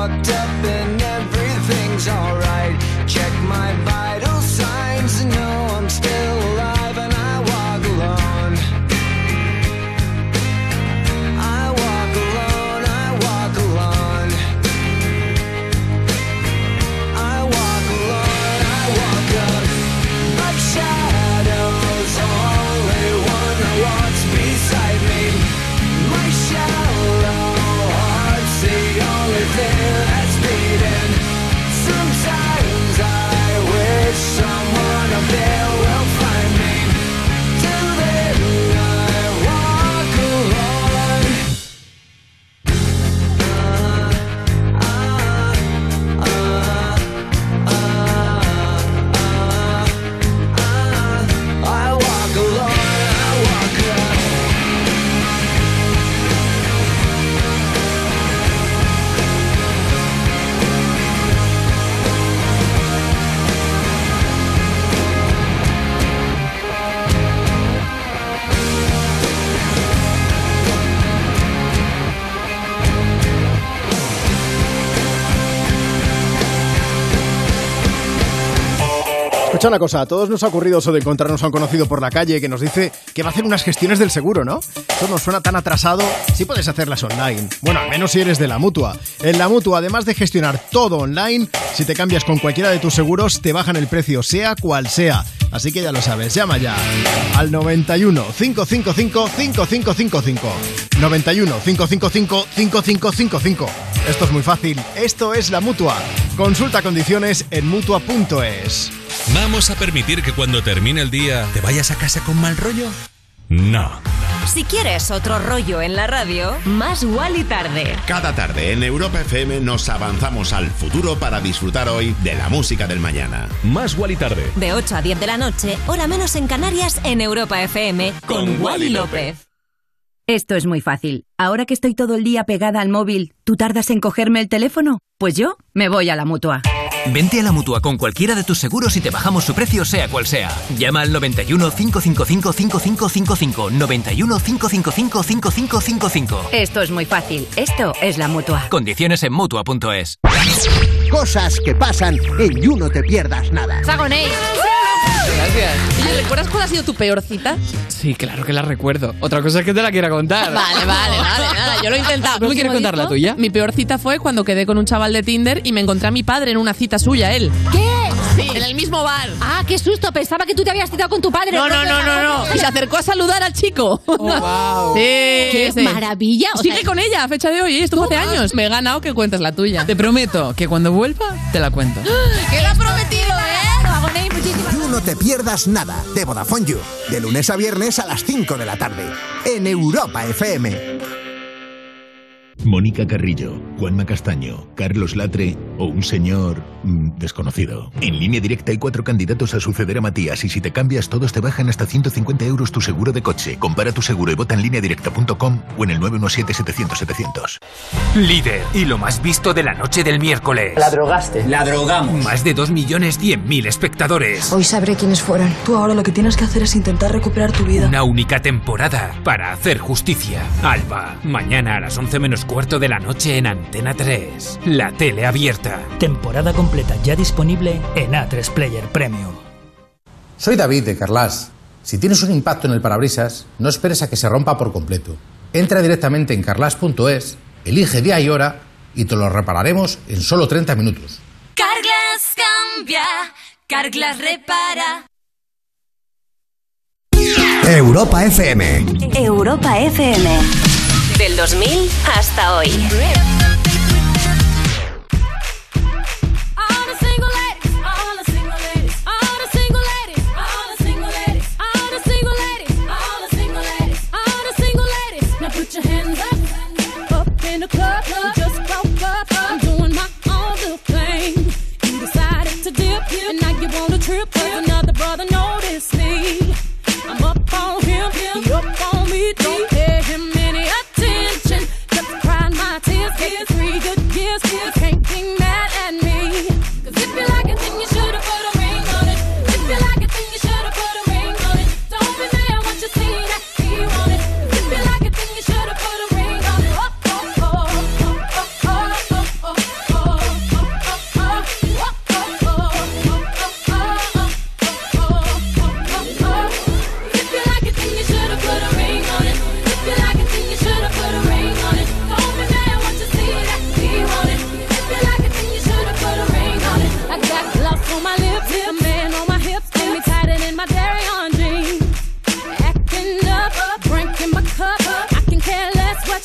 fucked up and everything's alright. Escucha una cosa, a todos nos ha ocurrido eso de encontrarnos a un conocido por la calle que nos dice que va a hacer unas gestiones del seguro, ¿no? Eso nos suena tan atrasado, sí puedes hacerlas online. Bueno, al menos si eres de la mutua. En la mutua, además de gestionar todo online, si te cambias con cualquiera de tus seguros, te bajan el precio, sea cual sea. Así que ya lo sabes, llama ya al 91 555 5555. 91 555 5555. Esto es muy fácil, esto es la mutua. Consulta condiciones en mutua.es. ¿Vamos a permitir que cuando termine el día te vayas a casa con mal rollo? No. Si quieres otro rollo en la radio, más y tarde. Cada tarde en Europa FM nos avanzamos al futuro para disfrutar hoy de la música del mañana. Más y tarde. De 8 a 10 de la noche, hora menos en Canarias, en Europa FM, con Wally López. Esto es muy fácil. Ahora que estoy todo el día pegada al móvil, ¿tú tardas en cogerme el teléfono? Pues yo me voy a la mutua. Vente a la mutua con cualquiera de tus seguros y te bajamos su precio, sea cual sea. Llama al 91 555 5555. 91 555 5555. Esto es muy fácil. Esto es la mutua. Condiciones en mutua.es. Cosas que pasan en You No Te Pierdas Nada. Sagonei. Gracias. Oye, ¿recuerdas cuál ha sido tu peor cita? Sí, claro que la recuerdo. Otra cosa es que te la quiera contar. Vale, vale, vale, nada, yo lo he intentado. ¿Tú me quieres contar la tuya? Mi peor cita fue cuando quedé con un chaval de Tinder y me encontré a mi padre en una cita suya, él. ¿Qué? Sí, en el mismo bar. Ah, qué susto. Pensaba que tú te habías citado con tu padre. No, no, no, no, no. Y se acercó a saludar al chico. wow. Sí, Qué sí. maravilla. O Sigue sea, con ella a fecha de hoy, ¿eh? estuvo hace años. Me he ganado que cuentes la tuya. Te prometo que cuando vuelva te la cuento. ¡Que lo ha No Te Pierdas Nada de Vodafone You. De lunes a viernes a las 5 de la tarde. En Europa FM. Mónica Carrillo, Juanma Castaño, Carlos Latre o un señor mm, desconocido. En línea directa hay cuatro candidatos a suceder a Matías y si te cambias todos te bajan hasta 150 euros tu seguro de coche. Compara tu seguro y vota en línea directa.com o en el 917-700-700. Líder y lo más visto de la noche del miércoles. La drogaste. La drogamos. Más de 2 millones 100 mil espectadores. Hoy sabré quiénes fueron. Tú ahora lo que tienes que hacer es intentar recuperar tu vida. Una única temporada para hacer justicia. Alba, mañana a las 11 menos cuarto de la noche en Antena 3. La tele abierta. Temporada completa ya disponible en A3 Player Premium. Soy David de Carlas. Si tienes un impacto en el parabrisas, no esperes a que se rompa por completo. Entra directamente en carlas.es, elige día y hora y te lo repararemos en solo 30 minutos. Carglass cambia, Carglass repara. Europa FM. Europa FM. Del 2000 hasta hoy.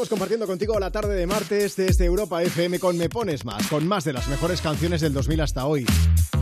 Seguimos compartiendo contigo la tarde de martes desde Europa FM con Me Pones Más, con más de las mejores canciones del 2000 hasta hoy.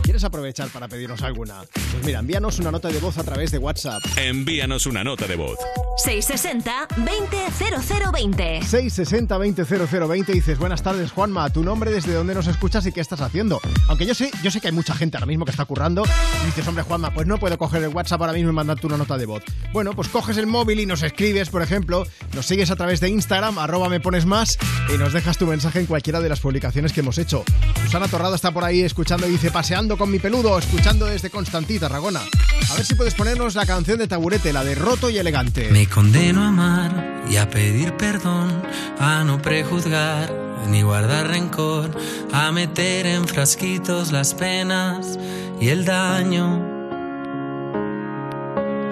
¿Quieres aprovechar para pedirnos alguna? Pues mira, envíanos una nota de voz a través de WhatsApp. Envíanos una nota de voz. 660-200020. 660-200020 y dices, buenas tardes Juanma, tu nombre, desde dónde nos escuchas y qué estás haciendo. Aunque yo sé, yo sé que hay mucha gente ahora mismo que está currando y dices, hombre Juanma, pues no puedo coger el WhatsApp ahora mismo y mandarte una nota de voz. Bueno, pues coges el móvil y nos escribes, por ejemplo, nos sigues a través de Instagram, arroba me pones más y nos dejas tu mensaje en cualquiera de las publicaciones que hemos hecho. Susana Torrado está por ahí escuchando y dice, paseando con mi peludo, escuchando desde Constantí, Tarragona. A ver si puedes ponernos la canción de Taburete, la de Roto y Elegante. Me condeno a amar y a pedir perdón, a no prejuzgar ni guardar rencor, a meter en frasquitos las penas y el daño.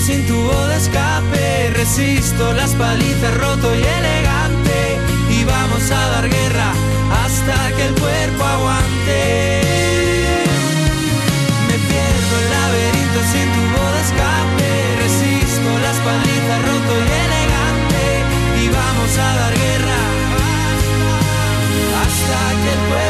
sin tubo de escape. Resisto las palizas roto y elegante. Y vamos a dar guerra hasta que el cuerpo aguante. Me pierdo el laberinto sin tubo de escape. Resisto las palizas roto y elegante. Y vamos a dar guerra hasta que el cuerpo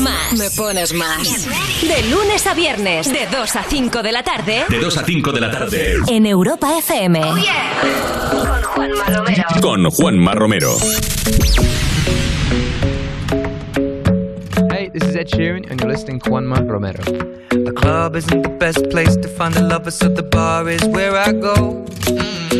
Me pones más. De lunes a viernes, de 2 a 5 de la tarde. De 2 a 5 de la tarde. En Europa FM. Con Juanma Romero. Con Juanma Romero. Hey, this is Ed Sheeran, and you're listening to Juanma Romero. The club isn't the best place to find the lovers, so the bar is where I go. And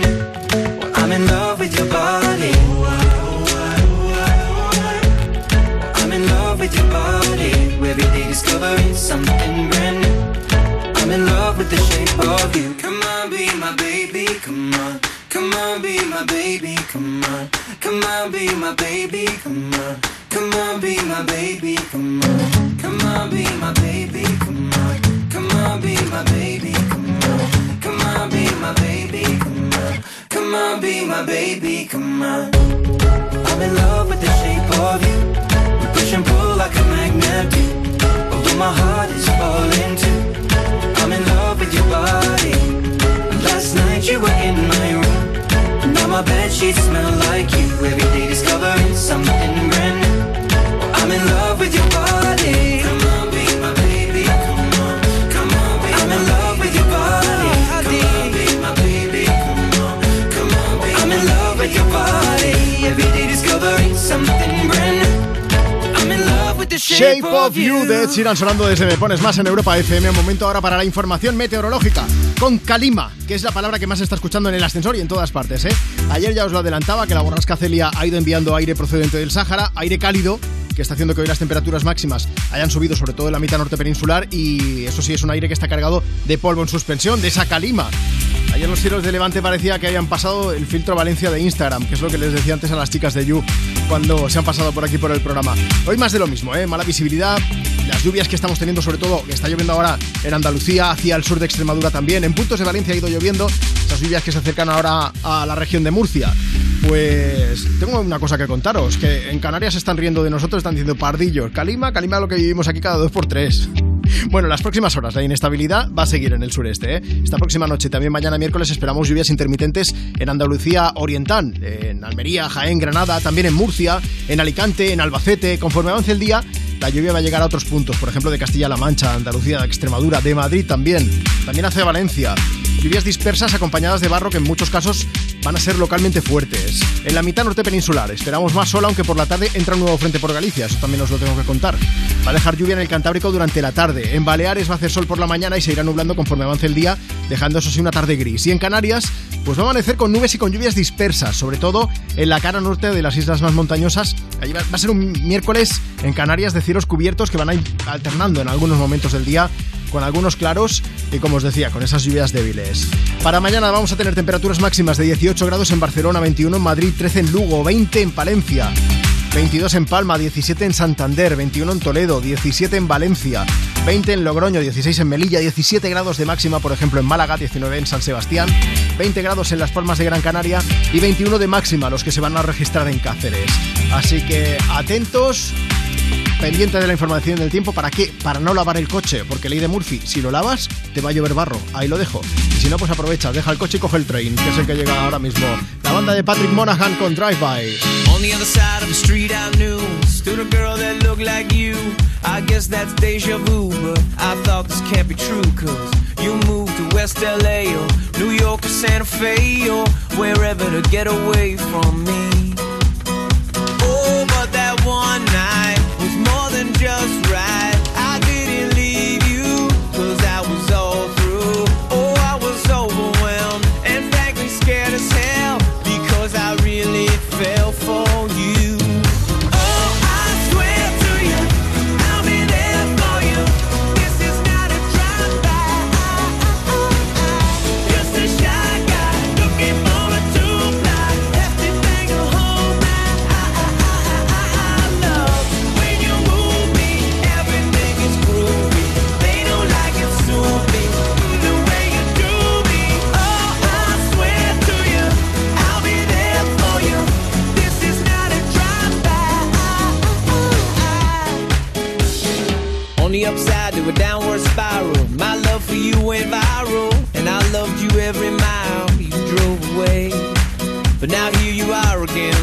Discovering something brand new. I'm in love with the shape of you. Come on, be my baby. Come on. Come on, be my baby. Come on. Come on, be my baby. Come on. Come on, be my baby. Come on. Come on, be my baby. Come on. Come on, be my baby. Come on. Come on, be my baby. Come on. Come on, be my baby. Come on. I'm in love with the shape of you. We push and pull like a magnet do. My heart is falling too. I'm in love with your body. Last night you were in my room. Now my bed sheets smell like you. Every day discovering something brand new. I'm in love with your body. Shape of You de Ed Sheeran sonando desde Me Pones Más en Europa FM. Un momento ahora para la información meteorológica con Calima, que es la palabra que más se está escuchando en el ascensor y en todas partes. ¿eh? Ayer ya os lo adelantaba que la borrasca Celia ha ido enviando aire procedente del Sáhara, aire cálido que está haciendo que hoy las temperaturas máximas hayan subido sobre todo en la mitad norte peninsular y eso sí es un aire que está cargado de polvo en suspensión, de esa calima. Ayer los cielos de Levante parecía que habían pasado el filtro Valencia de Instagram, que es lo que les decía antes a las chicas de You cuando se han pasado por aquí por el programa. Hoy más de lo mismo, ¿eh? mala visibilidad, las lluvias que estamos teniendo sobre todo, que está lloviendo ahora en Andalucía, hacia el sur de Extremadura también, en puntos de Valencia ha ido lloviendo, esas lluvias que se acercan ahora a la región de Murcia. Pues tengo una cosa que contaros, que en Canarias se están riendo de nosotros, están diciendo pardillos, calima, calima lo que vivimos aquí cada dos por tres. Bueno, las próximas horas la inestabilidad va a seguir en el sureste. ¿eh? Esta próxima noche, también mañana miércoles, esperamos lluvias intermitentes en Andalucía Oriental, en Almería, Jaén, Granada, también en Murcia, en Alicante, en Albacete. Conforme avance el día, la lluvia va a llegar a otros puntos, por ejemplo de Castilla-La Mancha, Andalucía, Extremadura, de Madrid también, también hacia Valencia. Lluvias dispersas acompañadas de barro que en muchos casos van a ser localmente fuertes. En la mitad norte peninsular esperamos más sol, aunque por la tarde entra un nuevo frente por Galicia, eso también os lo tengo que contar. Va a dejar lluvia en el Cantábrico durante la tarde. En Baleares va a hacer sol por la mañana y se irá nublando conforme avance el día, dejando eso sí una tarde gris. Y en Canarias pues va a amanecer con nubes y con lluvias dispersas, sobre todo en la cara norte de las islas más montañosas. Allí va a ser un miércoles en Canarias de cielos cubiertos que van a ir alternando en algunos momentos del día con algunos claros y como os decía, con esas lluvias débiles. Para mañana vamos a tener temperaturas máximas de 18 grados en Barcelona, 21 en Madrid, 13 en Lugo, 20 en Palencia. 22 en Palma, 17 en Santander, 21 en Toledo, 17 en Valencia, 20 en Logroño, 16 en Melilla, 17 grados de máxima, por ejemplo, en Málaga, 19 en San Sebastián, 20 grados en Las Palmas de Gran Canaria y 21 de máxima los que se van a registrar en Cáceres. Así que atentos, pendiente de la información del tiempo, ¿para qué? Para no lavar el coche, porque ley de Murphy, si lo lavas, te va a llover barro, ahí lo dejo. Y si no, pues aprovecha, deja el coche y coge el train, que es el que llega ahora mismo. La banda de Patrick Monahan con Drive By. On the other side of the street a girl that looked like you I guess that's I thought this can't be true Cause you to West LA New York or Santa Fe Or wherever to get away from me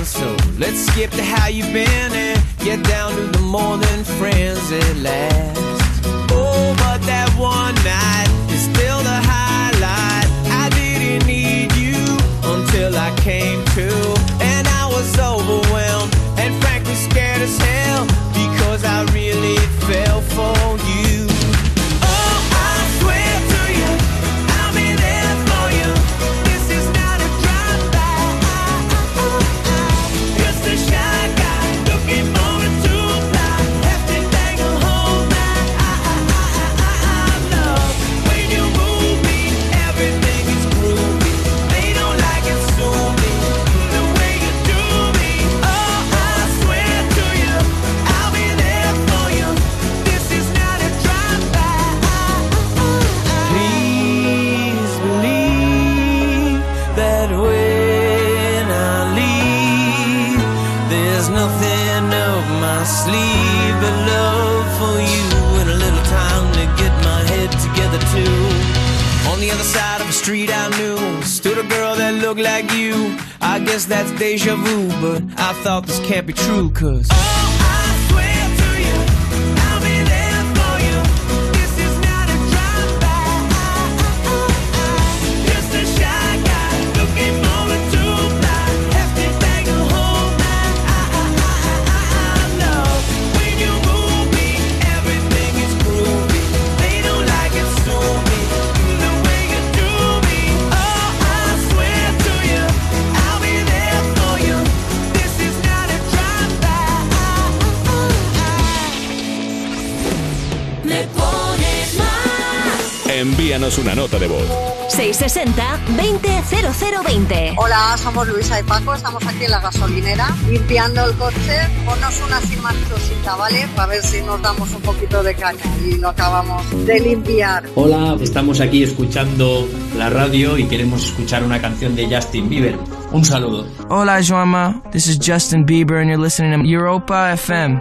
So let's skip to how you've been And get down to the than friends at last. Oh, but that one night nota de voz. 660-200020. Hola, somos Luisa y Paco, estamos aquí en la gasolinera limpiando el coche. Ponnos una cosita, ¿vale? Para ver si nos damos un poquito de caña y lo acabamos de limpiar. Hola, estamos aquí escuchando la radio y queremos escuchar una canción de Justin Bieber. Un saludo. Hola, Joama. This is Justin Bieber, and you're listening to Europa FM.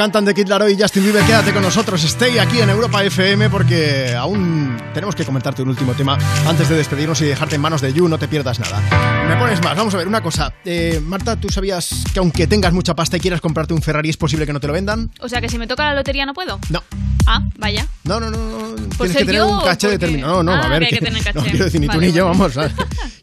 Cantan de Kid Laroi y Justin Bieber, quédate con nosotros, stay aquí en Europa FM porque aún tenemos que comentarte un último tema antes de despedirnos y dejarte en manos de You, no te pierdas nada. Me pones más, vamos a ver, una cosa. Eh, Marta, ¿tú sabías que aunque tengas mucha pasta y quieras comprarte un Ferrari es posible que no te lo vendan? O sea que si me toca la lotería no puedo. No. Ah, vaya. No, no, no, no. ¿Por Tienes que tener yo un caché porque- determinado. No, no, Ah, a ver. que hay que tener caché. No quiero decir ni tú Vale, ni yo, vale. vamos. ¿sabes?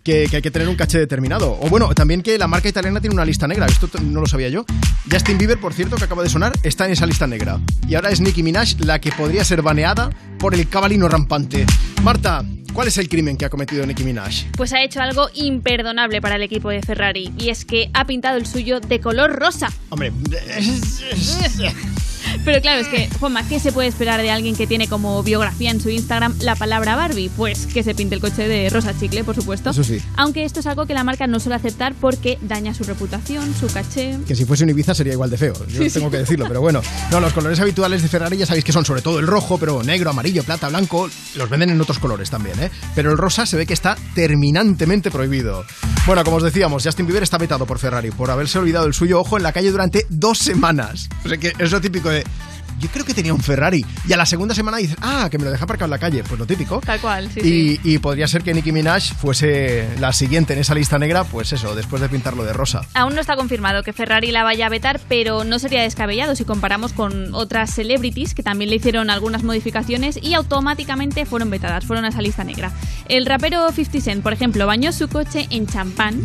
que, que hay que tener un caché determinado. O bueno, también que la marca italiana tiene una lista negra. Esto no lo sabía yo. Justin Bieber, por cierto, que acaba de sonar, está en esa lista negra. Y ahora es Nicki Minaj la que podría ser baneada por el cabalino rampante. Marta, ¿cuál es el crimen que ha cometido Nicki Minaj? Pues ha hecho algo imperdonable para el equipo de Ferrari y es que ha pintado el suyo de color rosa. Hombre, Pero claro, es que, Juanma, ¿qué se puede esperar de alguien que tiene como biografía en su Instagram la palabra Barbie? Pues que se pinte el coche de rosa chicle, por supuesto. Eso sí. Aunque esto es algo que la marca no suele aceptar porque daña su reputación, su caché. Que si fuese un Ibiza sería igual de feo, yo Sí, tengo sí. que decirlo, pero bueno. No, los colores habituales de Ferrari ya sabéis que son sobre todo el rojo, pero negro, amarillo, plata, blanco, los venden en otros colores también, ¿eh? Pero el rosa se ve que está terminantemente prohibido. Bueno, como os decíamos, Justin Bieber está vetado por Ferrari por haberse olvidado el suyo ojo en la calle durante dos semanas. O sea que es lo típico de... Yo creo que tenía un Ferrari. Y a la segunda semana dices, ah, que me lo deja aparcado en la calle. Pues lo típico. Tal cual, sí, sí. Y, podría ser que Nicki Minaj fuese la siguiente en esa lista negra, pues eso, después de pintarlo de rosa. Aún no está confirmado que Ferrari la vaya a vetar, pero no sería descabellado si comparamos con otras celebrities que también le hicieron algunas modificaciones y automáticamente fueron vetadas, fueron a esa lista negra. El rapero 50 Cent, por ejemplo, bañó su coche en champán.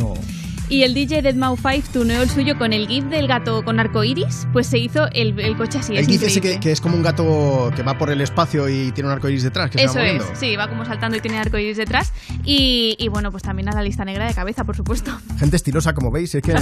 Y el DJ Deadmau5 tuneó el suyo con el GIF del gato con arco iris, pues se hizo el, el coche así. El es GIF ese que, que es como un gato que va por el espacio y tiene un arco iris detrás, que Eso se va es, sí, va como saltando y tiene arco iris detrás. Y, y bueno, pues también a la lista negra de cabeza, por supuesto. Gente estilosa, como veis, es que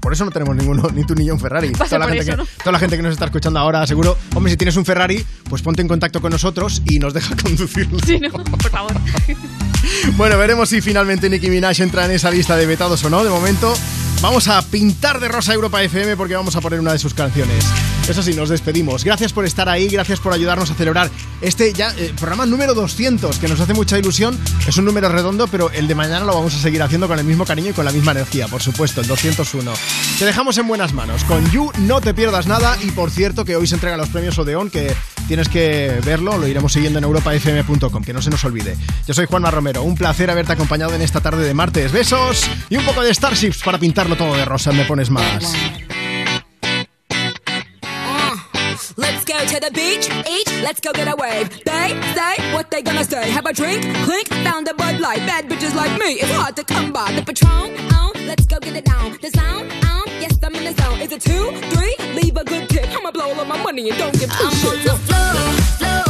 por eso no tenemos ninguno, ni tú ni yo un Ferrari. Toda la, gente eso, que, ¿no? toda la gente que nos está escuchando ahora, seguro, hombre, si tienes un Ferrari, pues ponte en contacto con nosotros y nos deja conducirlo. Sí, no, por favor. Bueno, veremos si finalmente Nicki Minaj entra en esa lista de vetados o no. De momento, vamos a pintar de rosa Europa FM porque vamos a poner una de sus canciones. Eso sí, nos despedimos. Gracias por estar ahí, gracias por ayudarnos a celebrar este eh, programa número 200, que nos hace mucha ilusión. Es un número redondo, pero el de mañana lo vamos a seguir haciendo con el mismo cariño y con la misma energía, por supuesto, el 201. Te dejamos en buenas manos. Con You no te pierdas nada y por cierto que hoy se entregan los premios Odeón, que tienes que verlo, lo iremos siguiendo en europafm.com, que no se nos olvide. Yo soy Juanma Romero, un placer haberte acompañado en esta tarde de martes. Besos y un poco de Starships para pintarlo todo de rosa, me pones más. Let's beach, each, let's go get a wave. They say what they gonna say. Have a drink, clink, found a Bud Light. Bad bitches like me, it's hard to come by. The Patron, on, let's go get it down. The sound, on, yes, I'm in the zone. Is it two, three? Leave a good tip. I'ma blow all of my money and don't give two I'm on the floor, floor.